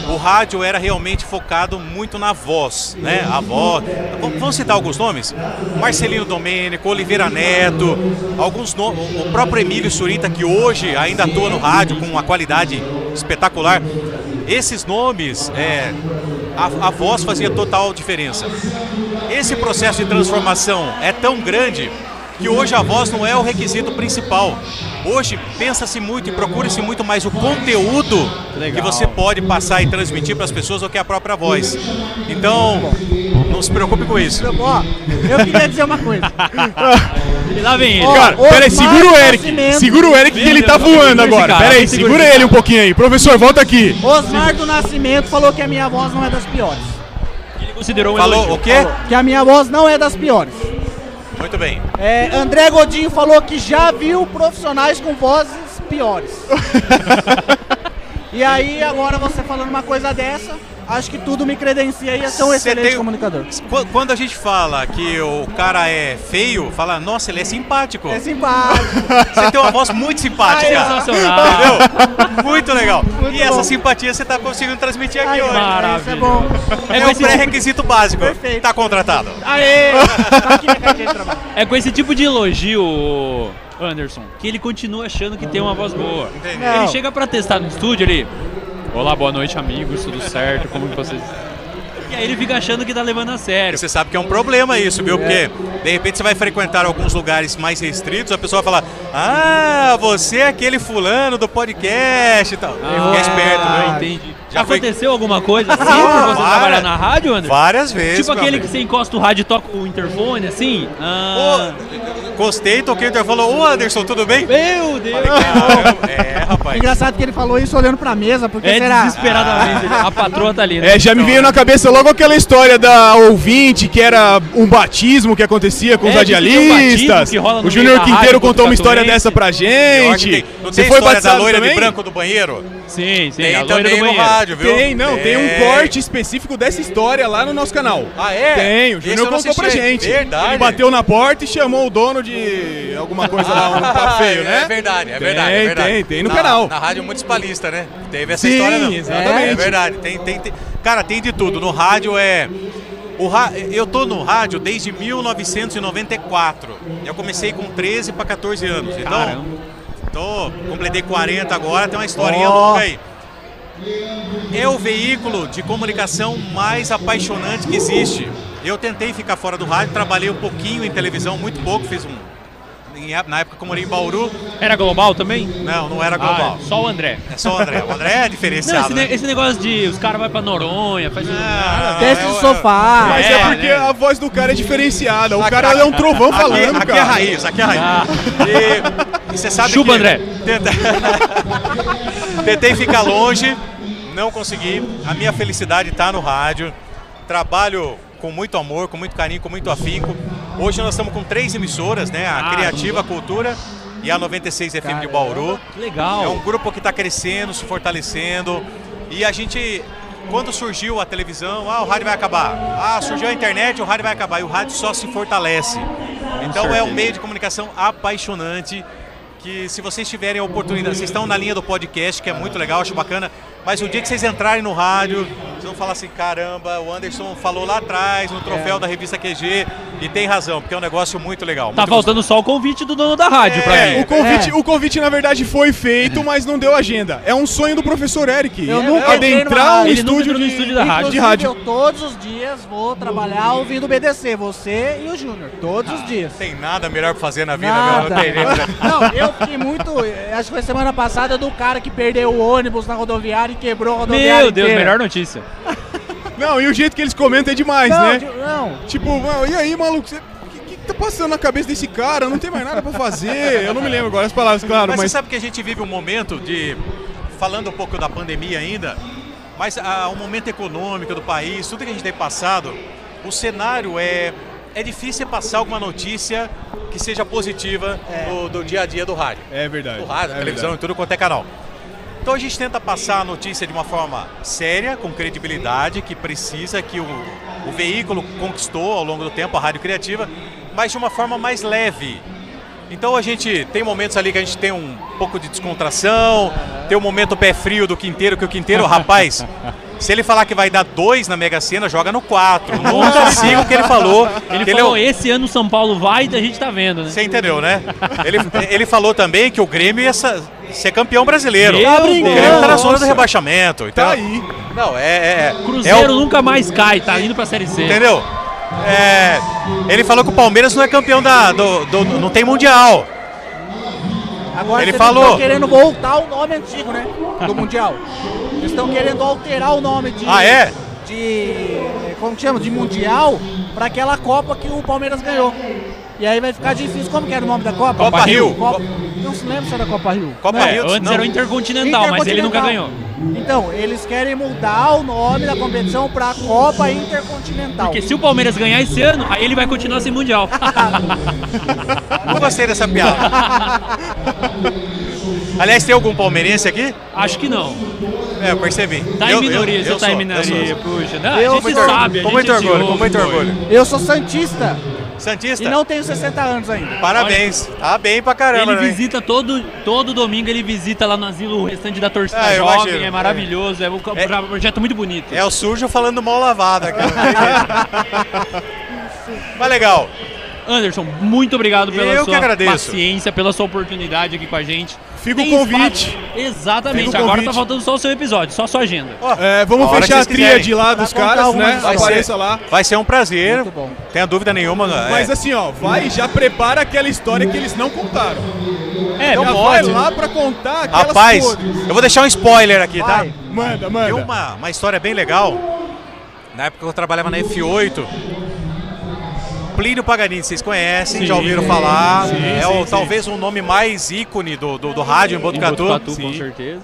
o rádio era realmente focado muito na voz, né? A voz. Vamos- citar alguns nomes? Marcelino Domênico, Oliveira Neto, alguns nomes, o próprio Emílio Surita, que hoje ainda atua no rádio com uma qualidade espetacular. Esses nomes, é, a, a voz fazia total diferença. Esse processo de transformação é tão grande que hoje a voz não é o requisito principal. Hoje pensa-se muito e procura-se muito mais o conteúdo que você pode passar e transmitir para as pessoas do que a própria voz. Então, não se preocupe com isso. Ó, eu queria dizer uma coisa. E [laughs] lá vem ele. Ó, Cara, peraí, segura o Eric. Nascimento. Segura o Eric que ele tá voando agora. Peraí, segura ele um pouquinho aí. Professor, volta aqui. Osmar do Nascimento falou que a minha voz não é das piores. Ele considerou um Falou elogio. o quê? Que a minha voz não é das piores. Muito bem. É, André Godinho falou que já viu profissionais com vozes piores. [laughs] e aí, agora você falando uma coisa dessa, acho que tudo me credencia e ser um Cê excelente tem- comunicador. Qu- Quando a gente fala que o cara é feio, fala, nossa, ele é simpático. É simpático. [laughs] Você tem uma voz muito simpática. Sensacional. Entendeu? Muito legal. Muito e essa bom. simpatia você está conseguindo transmitir aqui Ai, hoje. Maravilha. Isso é bom. É, É um tipo- pré-requisito básico. Perfeito. Tá contratado. Aê! [laughs] Tá aqui carteira de trabalho. É com esse tipo de elogio, Anderson, que ele continua achando que tem uma voz boa. Entendi. Ele chega pra testar no estúdio ali. Olá, boa noite, amigos, tudo certo? Como que vocês. E aí ele fica achando que tá levando a sério. Você sabe que é um problema isso, viu? Porque de repente você vai frequentar alguns lugares mais restritos, a pessoa vai falar: Ah, você é aquele fulano do podcast e tal. Ah, Fica esperto, ah, viu? entendi. Já foi- Aconteceu alguma coisa assim por você Várias- trabalhar na rádio, Anderson? Várias vezes. Tipo aquele amigo. que você encosta o rádio e toca o interfone, assim? Ah, Gostei, toquei o interfone falou: Ô Anderson, tudo bem? meu Deus! Caramba, é, rapaz. Engraçado que ele falou isso olhando pra mesa, porque É será? desesperadamente. A patroa tá ali, né? É, já me veio na cabeça logo aquela história da ouvinte que era um batismo que acontecia com os É, um radialistas. no o Júnior Quinteiro rádio contou uma história dessa pra gente. tem- Não Você tem foi história da batizado loira também? de branco do banheiro? Sim, sim, Tem a loira também do no banheiro. rádio, viu? Tem, não, tem um Tem. corte específico dessa história lá no nosso canal. Ah, é? Tem, o Esse Júnior eu não contou pra assisti. gente. Verdade. Ele bateu na porta e chamou o dono de alguma coisa lá, um [laughs] feio, né? É verdade, é Tem, verdade. é verdade. tem, tem no Na- canal. Na rádio municipalista, né? Teve essa Sim, história, não. exatamente. É, verdade. Tem, tem, tem- Cara, tem de tudo. No rádio é. O ra... Eu tô no rádio desde 1994. Eu comecei com 13 para 14 anos. Então, Caramba. Tô, completei 40 agora, tem uma historinha Ó. longa aí. é o veículo de comunicação mais apaixonante que existe. Eu tentei ficar fora do rádio, trabalhei um pouquinho em televisão, muito pouco, fiz um. Em Na época que eu morei em Bauru. Era global também? Não, não era global. Ah, só o André. É só o André. O André é [laughs] Não, diferenciado. esse, né? esse negócio de os caras vão pra Noronha, faz. Teste de sofá. Mas é, É, porque né? a voz do cara é diferenciada. O cara é um trovão [laughs] Aqui- falando, aqui, cara. é raiz, aqui é raiz. E, e você sabe Chupa, que André. Tenta- [laughs] Tentei ficar longe, não consegui. A minha felicidade está no rádio. Trabalho com muito amor, com muito carinho, com muito afinco. Hoje nós estamos com três emissoras, né? A Ah, Criativa Cultura e a 96 FM de Bauru. Legal. É um grupo que está crescendo, se fortalecendo. E a gente, quando surgiu a televisão, ah, o rádio vai acabar. Ah, surgiu a internet, o rádio vai acabar. E o rádio só se fortalece. Então é um meio de comunicação apaixonante. Que se vocês tiverem a oportunidade, vocês estão na linha do podcast, que é muito legal, acho bacana. Mas o dia que vocês entrarem no rádio, vocês vão falar assim: caramba, o Anderson falou lá atrás, no troféu É. da revista QG, e tem razão, porque é um negócio muito legal. Tá faltando só o convite do dono da rádio pra É, mim. O convite, o convite, na verdade, foi feito, mas não deu agenda. É um sonho do professor Eric. Eu nunca entrei numa adentrar um rádio. estúdio, de, Inclusive, de rádio. eu todos os dias vou trabalhar ouvindo o BDC, você e o Júnior. Todos os dias. Tem nada melhor pra fazer na vida, Nada. meu. Não tem, né? [laughs] Não, eu fiquei muito. eh, Acho que foi semana passada do cara que perdeu o ônibus na rodoviária e quebrou a rodoviária. Meu Deus, inteira. melhor notícia. Não, e o jeito que eles comentam é demais, Não, né? não. Tipo, "Mano, e aí, maluco? você- O que, que tá passando na cabeça desse cara? Não tem mais nada pra fazer. Eu não me lembro agora as palavras, claro, Mas, mas. você sabe que a gente vive um momento de. Falando um pouco da pandemia ainda, mas ah, o momento econômico do país, tudo que a gente tem passado, o cenário é. É difícil passar alguma notícia que seja positiva do, do dia a dia do rádio. É verdade. Do rádio, é televisão verdade. e tudo quanto é canal. Então a gente tenta passar a notícia de uma forma séria, com credibilidade, que precisa, que o, o veículo conquistou ao longo do tempo, a rádio criativa, mas de uma forma mais leve. Então a gente tem momentos ali que a gente tem um pouco de descontração, tem o momento pé frio do Quinteiro, que o Quinteiro, rapaz, [laughs] se ele falar que vai dar dois na Mega Sena, joga no quatro. Nunca siga o que ele falou. Ele que falou, é o- esse ano o São Paulo vai e a gente tá vendo, né? Você entendeu, né? Ele, ele falou também que o Grêmio ia ser campeão brasileiro. Meu o Grêmio tá na zona do rebaixamento. Então, Tá aí. Não, é. é, é Cruzeiro é o- nunca mais cai, tá indo pra Série C. Entendeu? É, ele falou que o Palmeiras não é campeão da. Do, do- não tem mundial. Agora Ele falou. estão querendo voltar o nome antigo, né? Do Mundial. Eles estão querendo alterar o nome de. Ah, é? De. Como que chama? De Mundial pra aquela Copa que o Palmeiras ganhou. E aí vai ficar difícil. Como que era o nome da Copa? Copa Rio. Copa- Não se lembra se era Copa Rio. Copa Não. Rio, Antes não. era o Intercontinental, mas ele nunca ganhou. Então, eles querem mudar o nome da competição pra Copa Intercontinental. Porque se o Palmeiras ganhar esse ano, aí ele vai continuar sem Mundial. [laughs] Não gostei dessa piada. Aliás, tem algum palmeirense aqui? Acho que não. É, eu percebi. Tá Eu- em minoria, eu- você eu tá em sou, eu minoria, puxa. Não, Eu- a gente sabe, com muito te orgulho, com muito orgulho. Eu sou Santista Santista. e não tenho 60 anos ainda. Parabéns. Tá bem pra caramba, Ele né? visita todo, todo domingo, ele visita lá no asilo o restante da torcida eu jovem, imagino. é maravilhoso, é um É- projeto muito bonito. É o sujo falando mal tem jeito. [laughs] Mas legal. Anderson, muito obrigado pela Eu sua paciência, pela sua oportunidade aqui com a gente. Fica o convite. espaço- Exatamente, agora convite. tá faltando só o seu episódio, só a sua agenda. É, vamos A fechar a tríade lá dos caras, né? histórias. Apareça lá. Vai ser um prazer. Muito bom. Tenha dúvida nenhuma. Mas é. assim, ó, vai e já prepara aquela história que eles não contaram. É, já pode. vai lá pra contar aquelas Rapaz, cores. eu vou deixar um spoiler aqui, tá? Vai. Manda, manda. Tem uma, uma história bem legal. Na época que eu trabalhava na F8. Plínio Paganini, vocês conhecem, já Sim, ouviram falar. sim, é sim, o, sim. talvez o nome mais ícone do, do, do rádio em Em Botucatu. Botucatu, com certeza.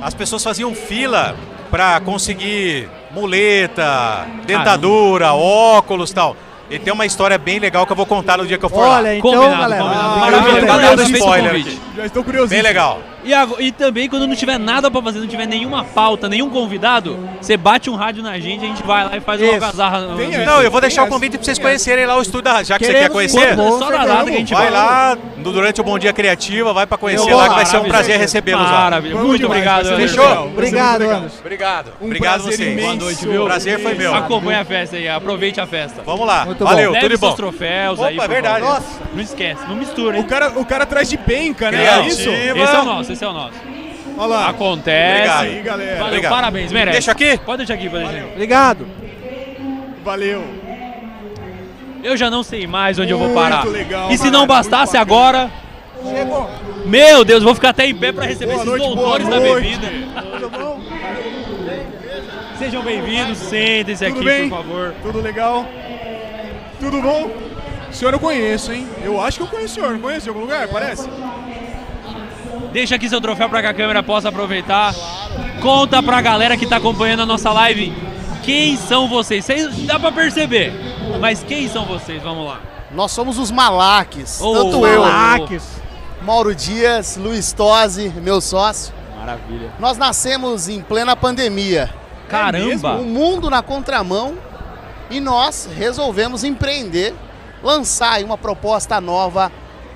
As pessoas faziam fila pra conseguir muleta, dentadura, óculos e tal. E tem uma história bem legal que eu vou contar no dia que eu for Olha, lá. então, Combinado, galera. combinado. Ah, Maravilha, já respeito o spoiler. Já estou curioso. Bem legal. E, e também, quando não tiver nada pra fazer, não tiver nenhuma pauta, nenhum convidado, você bate um rádio na gente, a gente vai lá e faz uma algazarra. Não, eu vou deixar o convite pra vocês conhecerem lá o estúdio da já que você quer Queremos conhecer. muito bom. Só na data que a gente Vai vai. lá durante o Bom Dia Criativa, vai pra conhecer Eu lá que vai ser um prazer recebê-los lá. Maravilha. Muito demais, obrigado. Fechou? Obrigado. Anderson. Obrigado. Um Obrigado prazer vocês. imenso. Boa noite, viu? Prazer foi meu. Acompanhe a festa aí, aproveite a festa. Vamos lá. Muito bom. Valeu, Leve tudo bom. troféus Opa, aí. é verdade. Nossa. Não esquece, não mistura, O hein? cara, o cara traz de penca, né? É isso? Esse é o nosso, esse é o nosso. Olha lá. Acontece. Obrigado. Aí, galera. Valeu, Obrigado. parabéns, merece. Deixa aqui? Pode deixar aqui, pode deixar aqui. Obrigado. Valeu. Eu já não sei mais onde eu vou Muito parar. legal, e se não muito bastasse agora, Chegou. meu Deus, vou ficar até em pé para receber Boa esses noite, doutores da bebida. Tudo bom? Sejam bem-vindos, sentem-se aqui, bem? por favor. Tudo legal? Tudo bom? O senhor eu conheço, hein? Eu acho que eu conheço o senhor. Não conheço em algum lugar? Parece? Deixa aqui seu troféu para que a câmera possa aproveitar. Conta pra galera que tá acompanhando a nossa live quem são vocês. Vocês dá pra perceber, mas quem são vocês? Vamos lá. Nós somos os Malaques. Ô, tanto eu, Malaques. Mauro Dias, Luiz Tosi, meu sócio. Maravilha. Nós nascemos em plena pandemia. Caramba! O mundo na contramão e nós resolvemos empreender, lançar aí uma proposta nova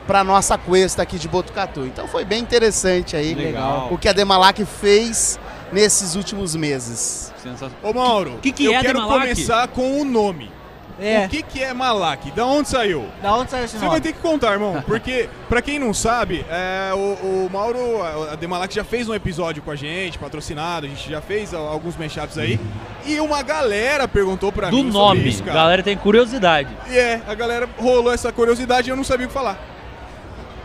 para nossa cuesta aqui de Botucatu. Então foi bem interessante aí Legal. o que a Demalac fez nesses últimos meses. Ô Mauro, que que eu é quero Demalac? começar com o nome. É. O que, que é Malak? Da onde saiu? Da onde saiu esse Você vai ter que contar, irmão. Porque, [laughs] pra quem não sabe, é, o, o Mauro, a Demalak já fez um episódio com a gente, patrocinado, a gente já fez a- alguns mashups aí. E uma galera perguntou pra Do mim sobre nome, isso, cara. galera tem curiosidade. E é, a galera rolou essa curiosidade e eu não sabia o que falar.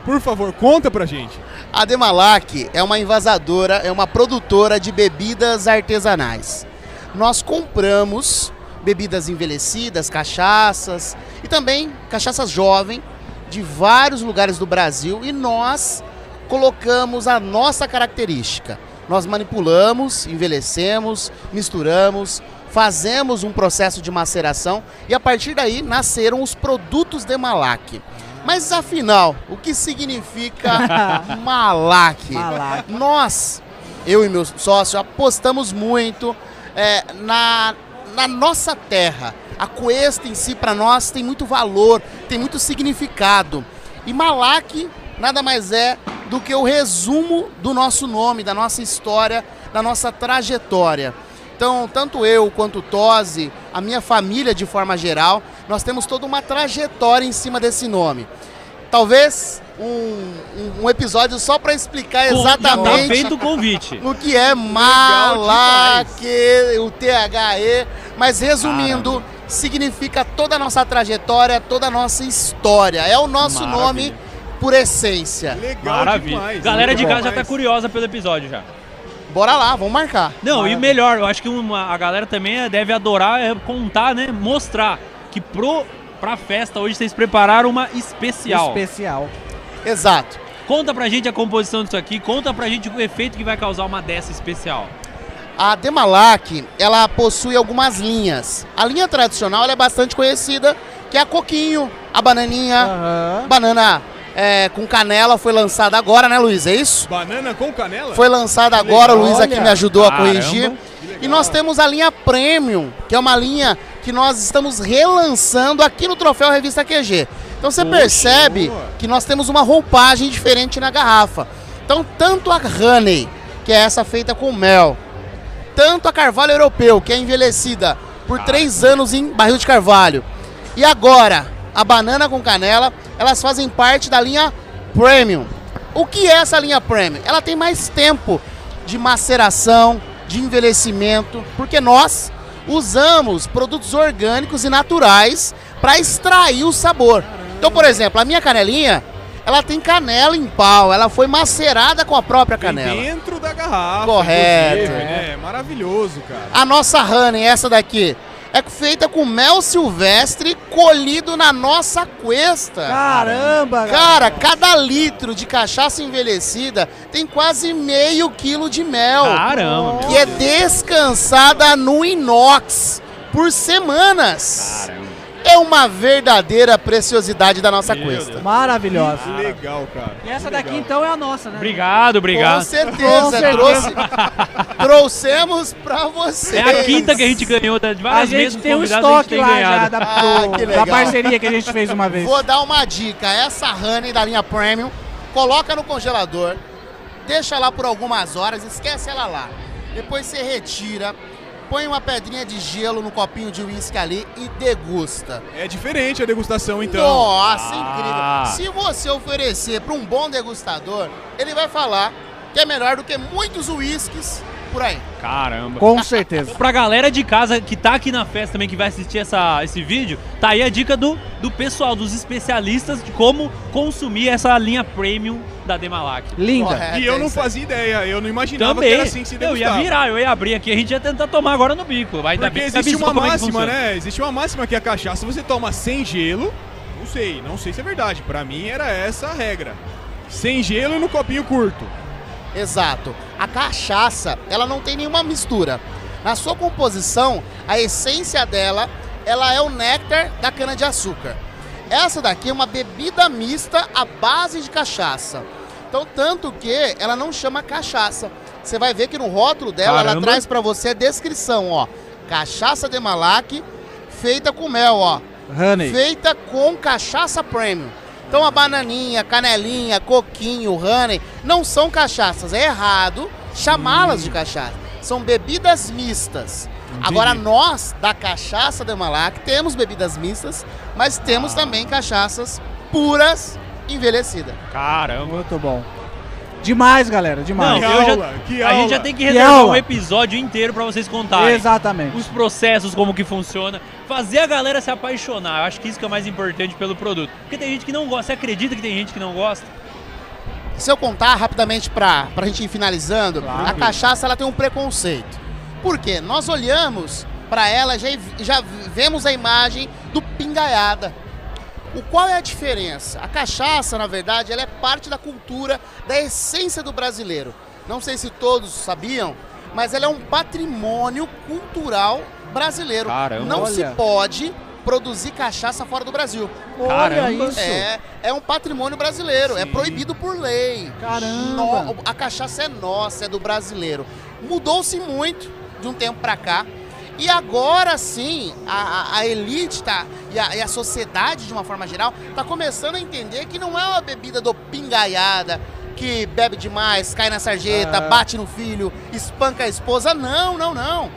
Por favor, conta pra gente. A Demalac é uma envasadora, é uma produtora de bebidas artesanais. Nós compramos bebidas envelhecidas, cachaças e também cachaças jovem de vários lugares do Brasil e nós colocamos a nossa característica. Nós manipulamos, envelhecemos, misturamos, fazemos um processo de maceração e a partir daí nasceram os produtos Demalac. Mas afinal, o que significa [laughs] Malac? Malac. Nós, eu e meu sócio, apostamos muito é, na, na nossa terra. A cuesta em si, para nós, tem muito valor, tem muito significado. E Malac nada mais é do que o resumo do nosso nome, da nossa história, da nossa trajetória. Então, tanto eu quanto o Tosi, a minha família de forma geral, nós temos toda uma trajetória em cima desse nome. Talvez um, um- um episódio só para explicar tá exatamente feito o convite. [laughs] o que é Malac, o THE, mas resumindo, significa toda a nossa trajetória, toda a nossa história. É o nosso Maravilha. nome por essência. Maravilha. Galera de casa já tá curiosa pelo episódio já. Bora lá, vamos marcar. Não, e melhor, eu acho que uma- a galera também deve adorar é, contar, né? Mostrar que pro, pra festa hoje vocês prepararam uma especial. Especial. Exato. Conta pra gente a composição disso aqui, conta pra gente o efeito que vai causar uma dessa especial. A Demalac, ela possui algumas linhas. A linha tradicional ela é bastante conhecida, que é a coquinho, a bananinha, banana é, com canela foi lançada agora, né, Luiz? É isso? Banana com canela? Foi lançada agora, o. Luiz aqui me ajudou a Caramba. corrigir. E nós temos a linha Premium, que é uma linha que nós estamos relançando aqui no Troféu Revista QG. Então você Poxa, percebe boa. que nós temos uma roupagem diferente na garrafa. Então, tanto a Honey, que é essa feita com mel, tanto a Carvalho Europeu, que é envelhecida por três anos em barril de carvalho, e agora a banana com canela, elas fazem parte da linha Premium. O que é essa linha Premium? Ela tem mais tempo de maceração, de envelhecimento, porque nós usamos produtos orgânicos e naturais para extrair o sabor. Então, por exemplo, a minha canelinha, ela tem canela em pau, ela foi macerada com a própria canela. dentro da garrafa. Correto. né? É maravilhoso, cara. A nossa honey, essa daqui, é feita com mel silvestre colhido na nossa cuesta. Caramba, Cara, cada litro de cachaça envelhecida tem quase meio quilo de mel. Caramba, Que é descansada no inox por semanas. É uma verdadeira preciosidade da nossa cuesta. Maravilhosa. Que legal, cara. E essa daqui então é a nossa, né? Obrigado, obrigado. Com certeza, Com certeza. trouxe- trouxemos pra vocês. É a quinta que a gente ganhou, tá? de A várias gente mesas tem um a gente estoque tem lá ganhado. já da, Ah, do- da parceria que a gente fez uma vez. Vou dar uma dica. Essa honey da linha Premium, coloca no congelador, deixa lá por algumas horas, esquece ela lá. Depois você retira, põe uma pedrinha de gelo no copinho de uísque ali e degusta. É diferente a degustação, então. Nossa, Ah. incrível. Se você oferecer para um bom degustador, ele vai falar que é melhor do que muitos uísques por aí. Caramba. Com certeza. pra galera de casa que tá aqui na festa também, que vai assistir essa, esse vídeo, tá aí a dica do, do pessoal, dos especialistas de como consumir essa linha premium da Demalac. E eu não fazia ideia, eu não imaginava Também. que era assim que se eu ia degustava. virar, eu ia abrir aqui, a gente ia tentar tomar agora no bico. Vai Porque bem existe uma é que máxima, né? Existe uma máxima que a cachaça você toma sem gelo. Não sei, não sei se é verdade. Pra mim era essa a regra. Sem gelo e no copinho curto. Exato. A cachaça, ela não tem nenhuma mistura. Na sua composição, a essência dela, ela é o néctar da cana-de-açúcar. Essa daqui é uma bebida mista à base de cachaça. Então, tanto que ela não chama cachaça. Você vai ver que no rótulo dela, ela Caramba. traz pra você a descrição, ó. Cachaça de Malac, feita com mel, ó. Honey. Feita com cachaça premium. Então a bananinha, canelinha, coquinho, honey, não são cachaças. É errado chamá-las de cachaça. São bebidas mistas. Agora nós, da Cachaça de Malac, temos bebidas mistas, mas temos também cachaças puras envelhecidas. Caramba. Muito bom. Demais, galera, demais. Não, eu já, a gente já tem que Que reservar aula. um episódio inteiro pra vocês contarem. Exatamente. Os processos, como que funciona. Fazer a galera se apaixonar. Eu acho que isso que é o mais importante pelo produto. Porque tem gente que não gosta. Você acredita que tem gente que não gosta? Se eu contar rapidamente pra, pra gente ir finalizando, Claro. a cachaça ela tem um preconceito. Por quê? Nós olhamos pra ela já já vemos a imagem do pingaiada. O qual é a diferença? A cachaça, na verdade, ela é parte da cultura, da essência do brasileiro. Não sei se todos sabiam, mas ela é um patrimônio cultural brasileiro. Caramba. Não se Olha. pode produzir cachaça fora do Brasil. Caramba. isso. É, é um patrimônio brasileiro, é proibido por lei. Caramba. a cachaça é nossa, é do brasileiro. Mudou-se muito de um tempo pra cá. E agora sim, a, a- elite tá, e, a, e a sociedade, de uma forma geral, tá começando a entender que não é uma bebida do pingaiada, que bebe demais, cai na sarjeta, É. bate no filho, espanca a esposa. Não, não, não.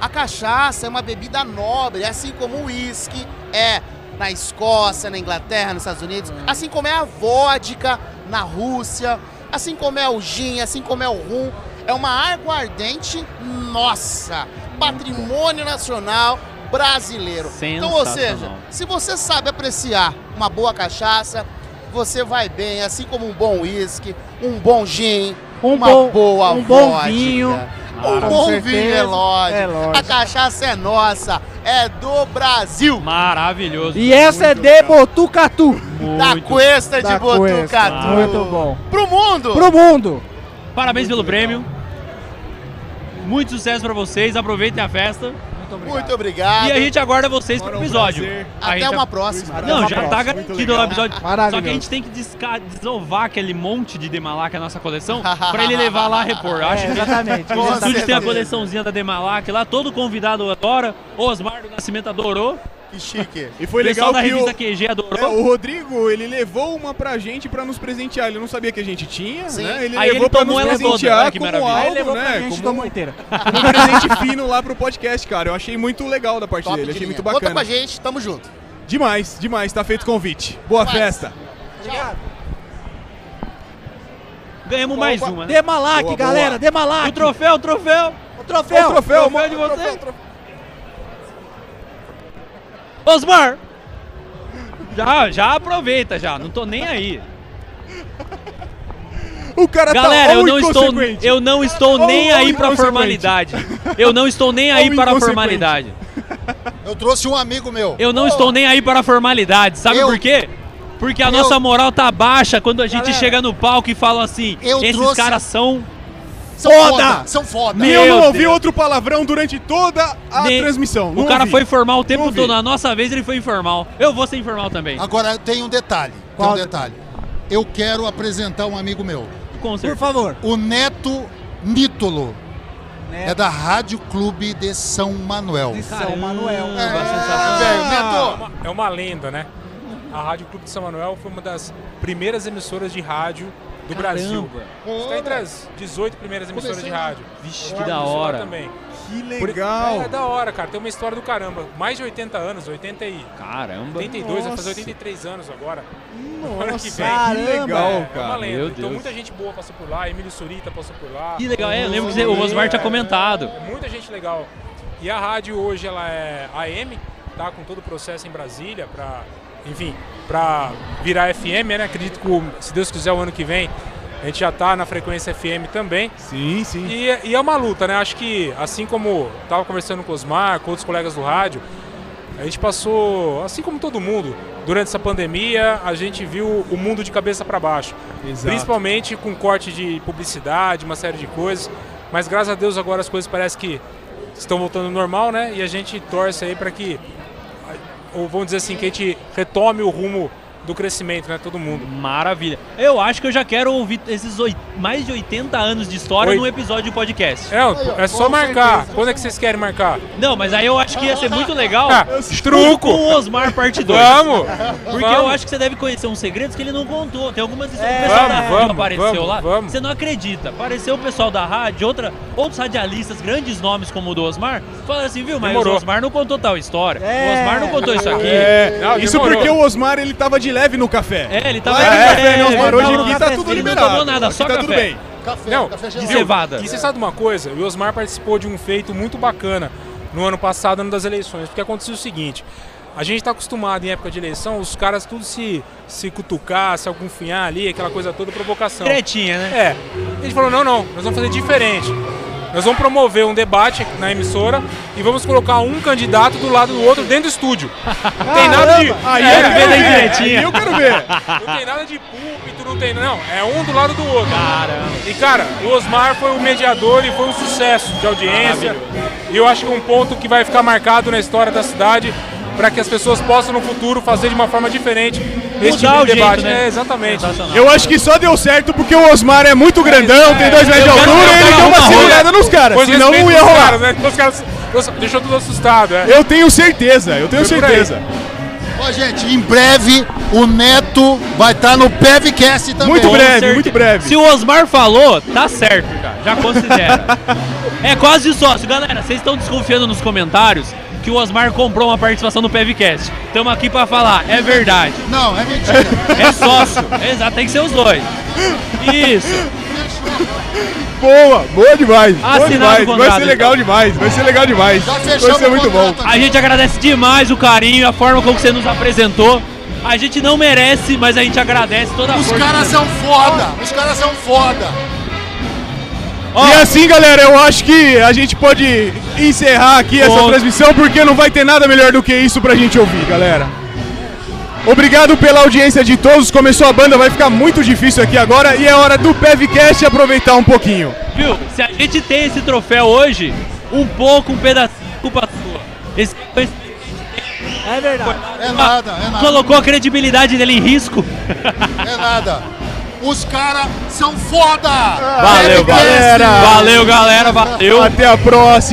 A cachaça é uma bebida nobre, assim como o uísque é na Escócia, na Inglaterra, nos Estados Unidos, assim como é a vodka na Rússia, assim como é o gin, assim como é o rum. É uma aguardente nossa, patrimônio nacional brasileiro. Então, ou seja, se você sabe apreciar uma boa cachaça, você vai bem, assim como um bom uísque, um bom gin, Um uma bom- boa um bom vodka, vinho. Um Com bom certeza, vinho, é lógico. é lógico. A cachaça é nossa, é do Brasil. Maravilhoso. E essa é de Botucatu. Da Cuesta de Da Cuesta. Botucatu. Muito bom. Pro mundo. Pro mundo. Parabéns pelo prêmio. Muito sucesso pra vocês. Aproveitem a festa. Muito obrigado. E a gente aguarda vocês pro episódio. A Até gente- uma próxima. Não, Até já uma tá próxima. garantido no episódio. Só que a Maravilhoso. gente tem que desca- desovar aquele monte de Demalac, a nossa coleção, [laughs] pra ele levar lá a repor. Eu Acho É, que exatamente, O estúdio tem a exatamente. coleçãozinha da Demalac lá, todo convidado adora. Osmar do Nascimento adorou. Que chique. E foi legal da que revista o, QG adorou. É, o Rodrigo, ele levou uma pra gente pra nos presentear. Ele não sabia que a gente tinha, Sim. né? Ele Aí levou ele pra tomou nos ela toda, presentear que como algo, levou né? pra gente, como, inteira. como um presente fino lá pro podcast, cara. Eu achei muito legal da parte Top dele, de achei linha. muito Conta bacana. com a gente, tamo junto. Demais, demais, tá feito o convite. Boa Demais. festa. Obrigado. Ganhamos mais uma, né? Demalac, Boa, galera, boa. Demalac. O troféu, o troféu. O troféu. O troféu, troféu de o troféu, Osmar! Já, já aproveita já, não tô nem aí. O cara Galera, tá eu não estou, eu não estou Ou- nem ou aí pra inconsequente. formalidade. Eu não estou nem [laughs] aí para formalidade. Eu trouxe um amigo meu. Eu não estou nem aí para a formalidade. Sabe Eu- por quê? Porque a Eu- nossa moral tá baixa quando a gente Galera, chega no palco e fala assim: eu esses trouxe- caras são São foda! São foda! E eu Meu não ouvi Deus. outro palavrão durante toda a Nem- transmissão. O não cara ouvi. foi formal o tempo Não todo. Na nossa vez ele foi informal. Eu vou ser informal também. Agora tem um detalhe. Tem um detalhe. Eu quero apresentar um amigo meu. Com Por favor. O Neto Nítolo. É da Rádio Clube de São Manuel. De São Manuel. É, velho, Neto. É uma lenda, né? A Rádio Clube de São Manuel foi uma das primeiras emissoras de rádio do Caramba. Brasil. Está entre as 18 primeiras emissoras de rádio. Vixe, que da hora. Também. Que legal. É, é da hora, cara. Tem uma história do caramba. Mais de 80 anos, 80 e... Caramba. 82, vai Nossa. fazer 83 anos agora. Nossa, ano que vem. que legal, É, É cara. uma lenda. Meu Então Deus. muita gente boa passou por lá. Emílio Surita passou por lá. Que legal, é, eu lembro que o Osmar tinha comentado. É, muita gente legal. E a rádio hoje ela é AM, tá com todo o processo em Brasília para, enfim, para virar FM, né? Acredito que se Deus quiser o ano que vem a gente já tá na frequência FM também. Sim, sim. E, e é uma luta, né? Acho que assim como tava conversando com o Osmar, com outros colegas do rádio, a gente passou, assim como todo mundo, durante essa pandemia, a gente viu o mundo de cabeça para baixo. Exato. Principalmente com corte de publicidade, uma série de coisas. Mas graças a Deus agora as coisas parecem que estão voltando ao normal, né? E a gente torce aí para que, ou vamos dizer assim, que a gente retome o rumo do crescimento, né? Todo mundo. Maravilha. Eu acho que eu já quero ouvir esses oit- mais de 80 anos de história Oi. num episódio de podcast. É, é só marcar. Quando é que vocês querem marcar? Não, mas aí eu acho que ia ser muito legal. Ah, truco! Com o Osmar parte 2. Vamos! Porque eu Vamos. acho que você deve conhecer uns segredos que ele não contou. Tem algumas histórias. É, o pessoal da vamos, rádio vamos, apareceu vamos, lá. vamos. Você não acredita. Apareceu o pessoal da rádio, outra, outros radialistas, grandes nomes como o do Osmar, falaram assim, viu, mas Demorou. o Osmar não contou tal história. O Osmar não contou isso aqui. É, Não, isso demorou. porque o Osmar ele tava de leve no café. É, ele tava Lá é de café, leve, né, Osmar? ele Hoje tava aqui no tá tudo ele não liberado. tomou nada, só tá tudo bem. Café, Não, café de gelado. E você sabe de uma coisa? O Osmar participou de um feito muito bacana no ano passado, ano das eleições, porque aconteceu o seguinte. A gente está acostumado em época de eleição, os caras tudo se, se cutucar, se algunfinhar ali, aquela coisa toda, provocação. Tretinha, né? É. A gente falou, não, não, nós vamos fazer diferente. Nós vamos promover um debate na emissora e vamos colocar um candidato do lado do outro dentro do estúdio. Não tem nada de. Aí é, eu quero vendo a ver, eu quero ver. não tem nada de púlpito, não tem. Não, é um do lado do outro. Caramba. E cara, o Osmar foi o mediador e foi um sucesso de audiência. E eu acho que é um ponto que vai ficar marcado na história da cidade para que as pessoas possam no futuro fazer de uma forma diferente esse tipo Mudar de debate. jeito, né? É, exatamente. Eu acho que só deu certo porque o Osmar é muito grandão, tem dois metros de altura e ele deu uma segurada nos caras, Pois senão não ia rolar. caras, né? Os caras os- deixou tudo assustado, é. Eu tenho certeza, eu tenho Foi certeza. Ó, gente, em breve o Neto vai estar no PevCast também. Muito breve, muito breve. Se o Osmar falou, tá certo já. Já considera. [laughs] é quase sócio. Galera, vocês estão desconfiando nos comentários que o Osmar comprou uma participação no PevCast. Estamos aqui pra falar. É verdade. Não, é mentira. É sócio. Exato, tem que ser os dois. Isso. Boa, boa demais. boa Assinado demais. Vai ser legal demais, vai ser legal demais. Vai ser muito bom. A gente agradece demais o carinho, a forma como você nos apresentou. A gente não merece, mas a gente agradece toda a Os força caras são foda, os caras são foda. Ó, E assim, galera, eu acho que a gente pode encerrar aqui essa Bom. transmissão porque não vai ter nada melhor do que isso pra gente ouvir, galera. Obrigado pela audiência de todos. Começou a banda, vai ficar muito difícil aqui agora e é hora do PevCast aproveitar um pouquinho. Viu? Se a gente tem esse troféu hoje, um pouco, um pedacinho, culpa sua. Esse É verdade. É nada, é nada. colocou a credibilidade dele em risco. É nada. Os caras são foda. Valeu, galera. Valeu, galera. Valeu. Até a próxima.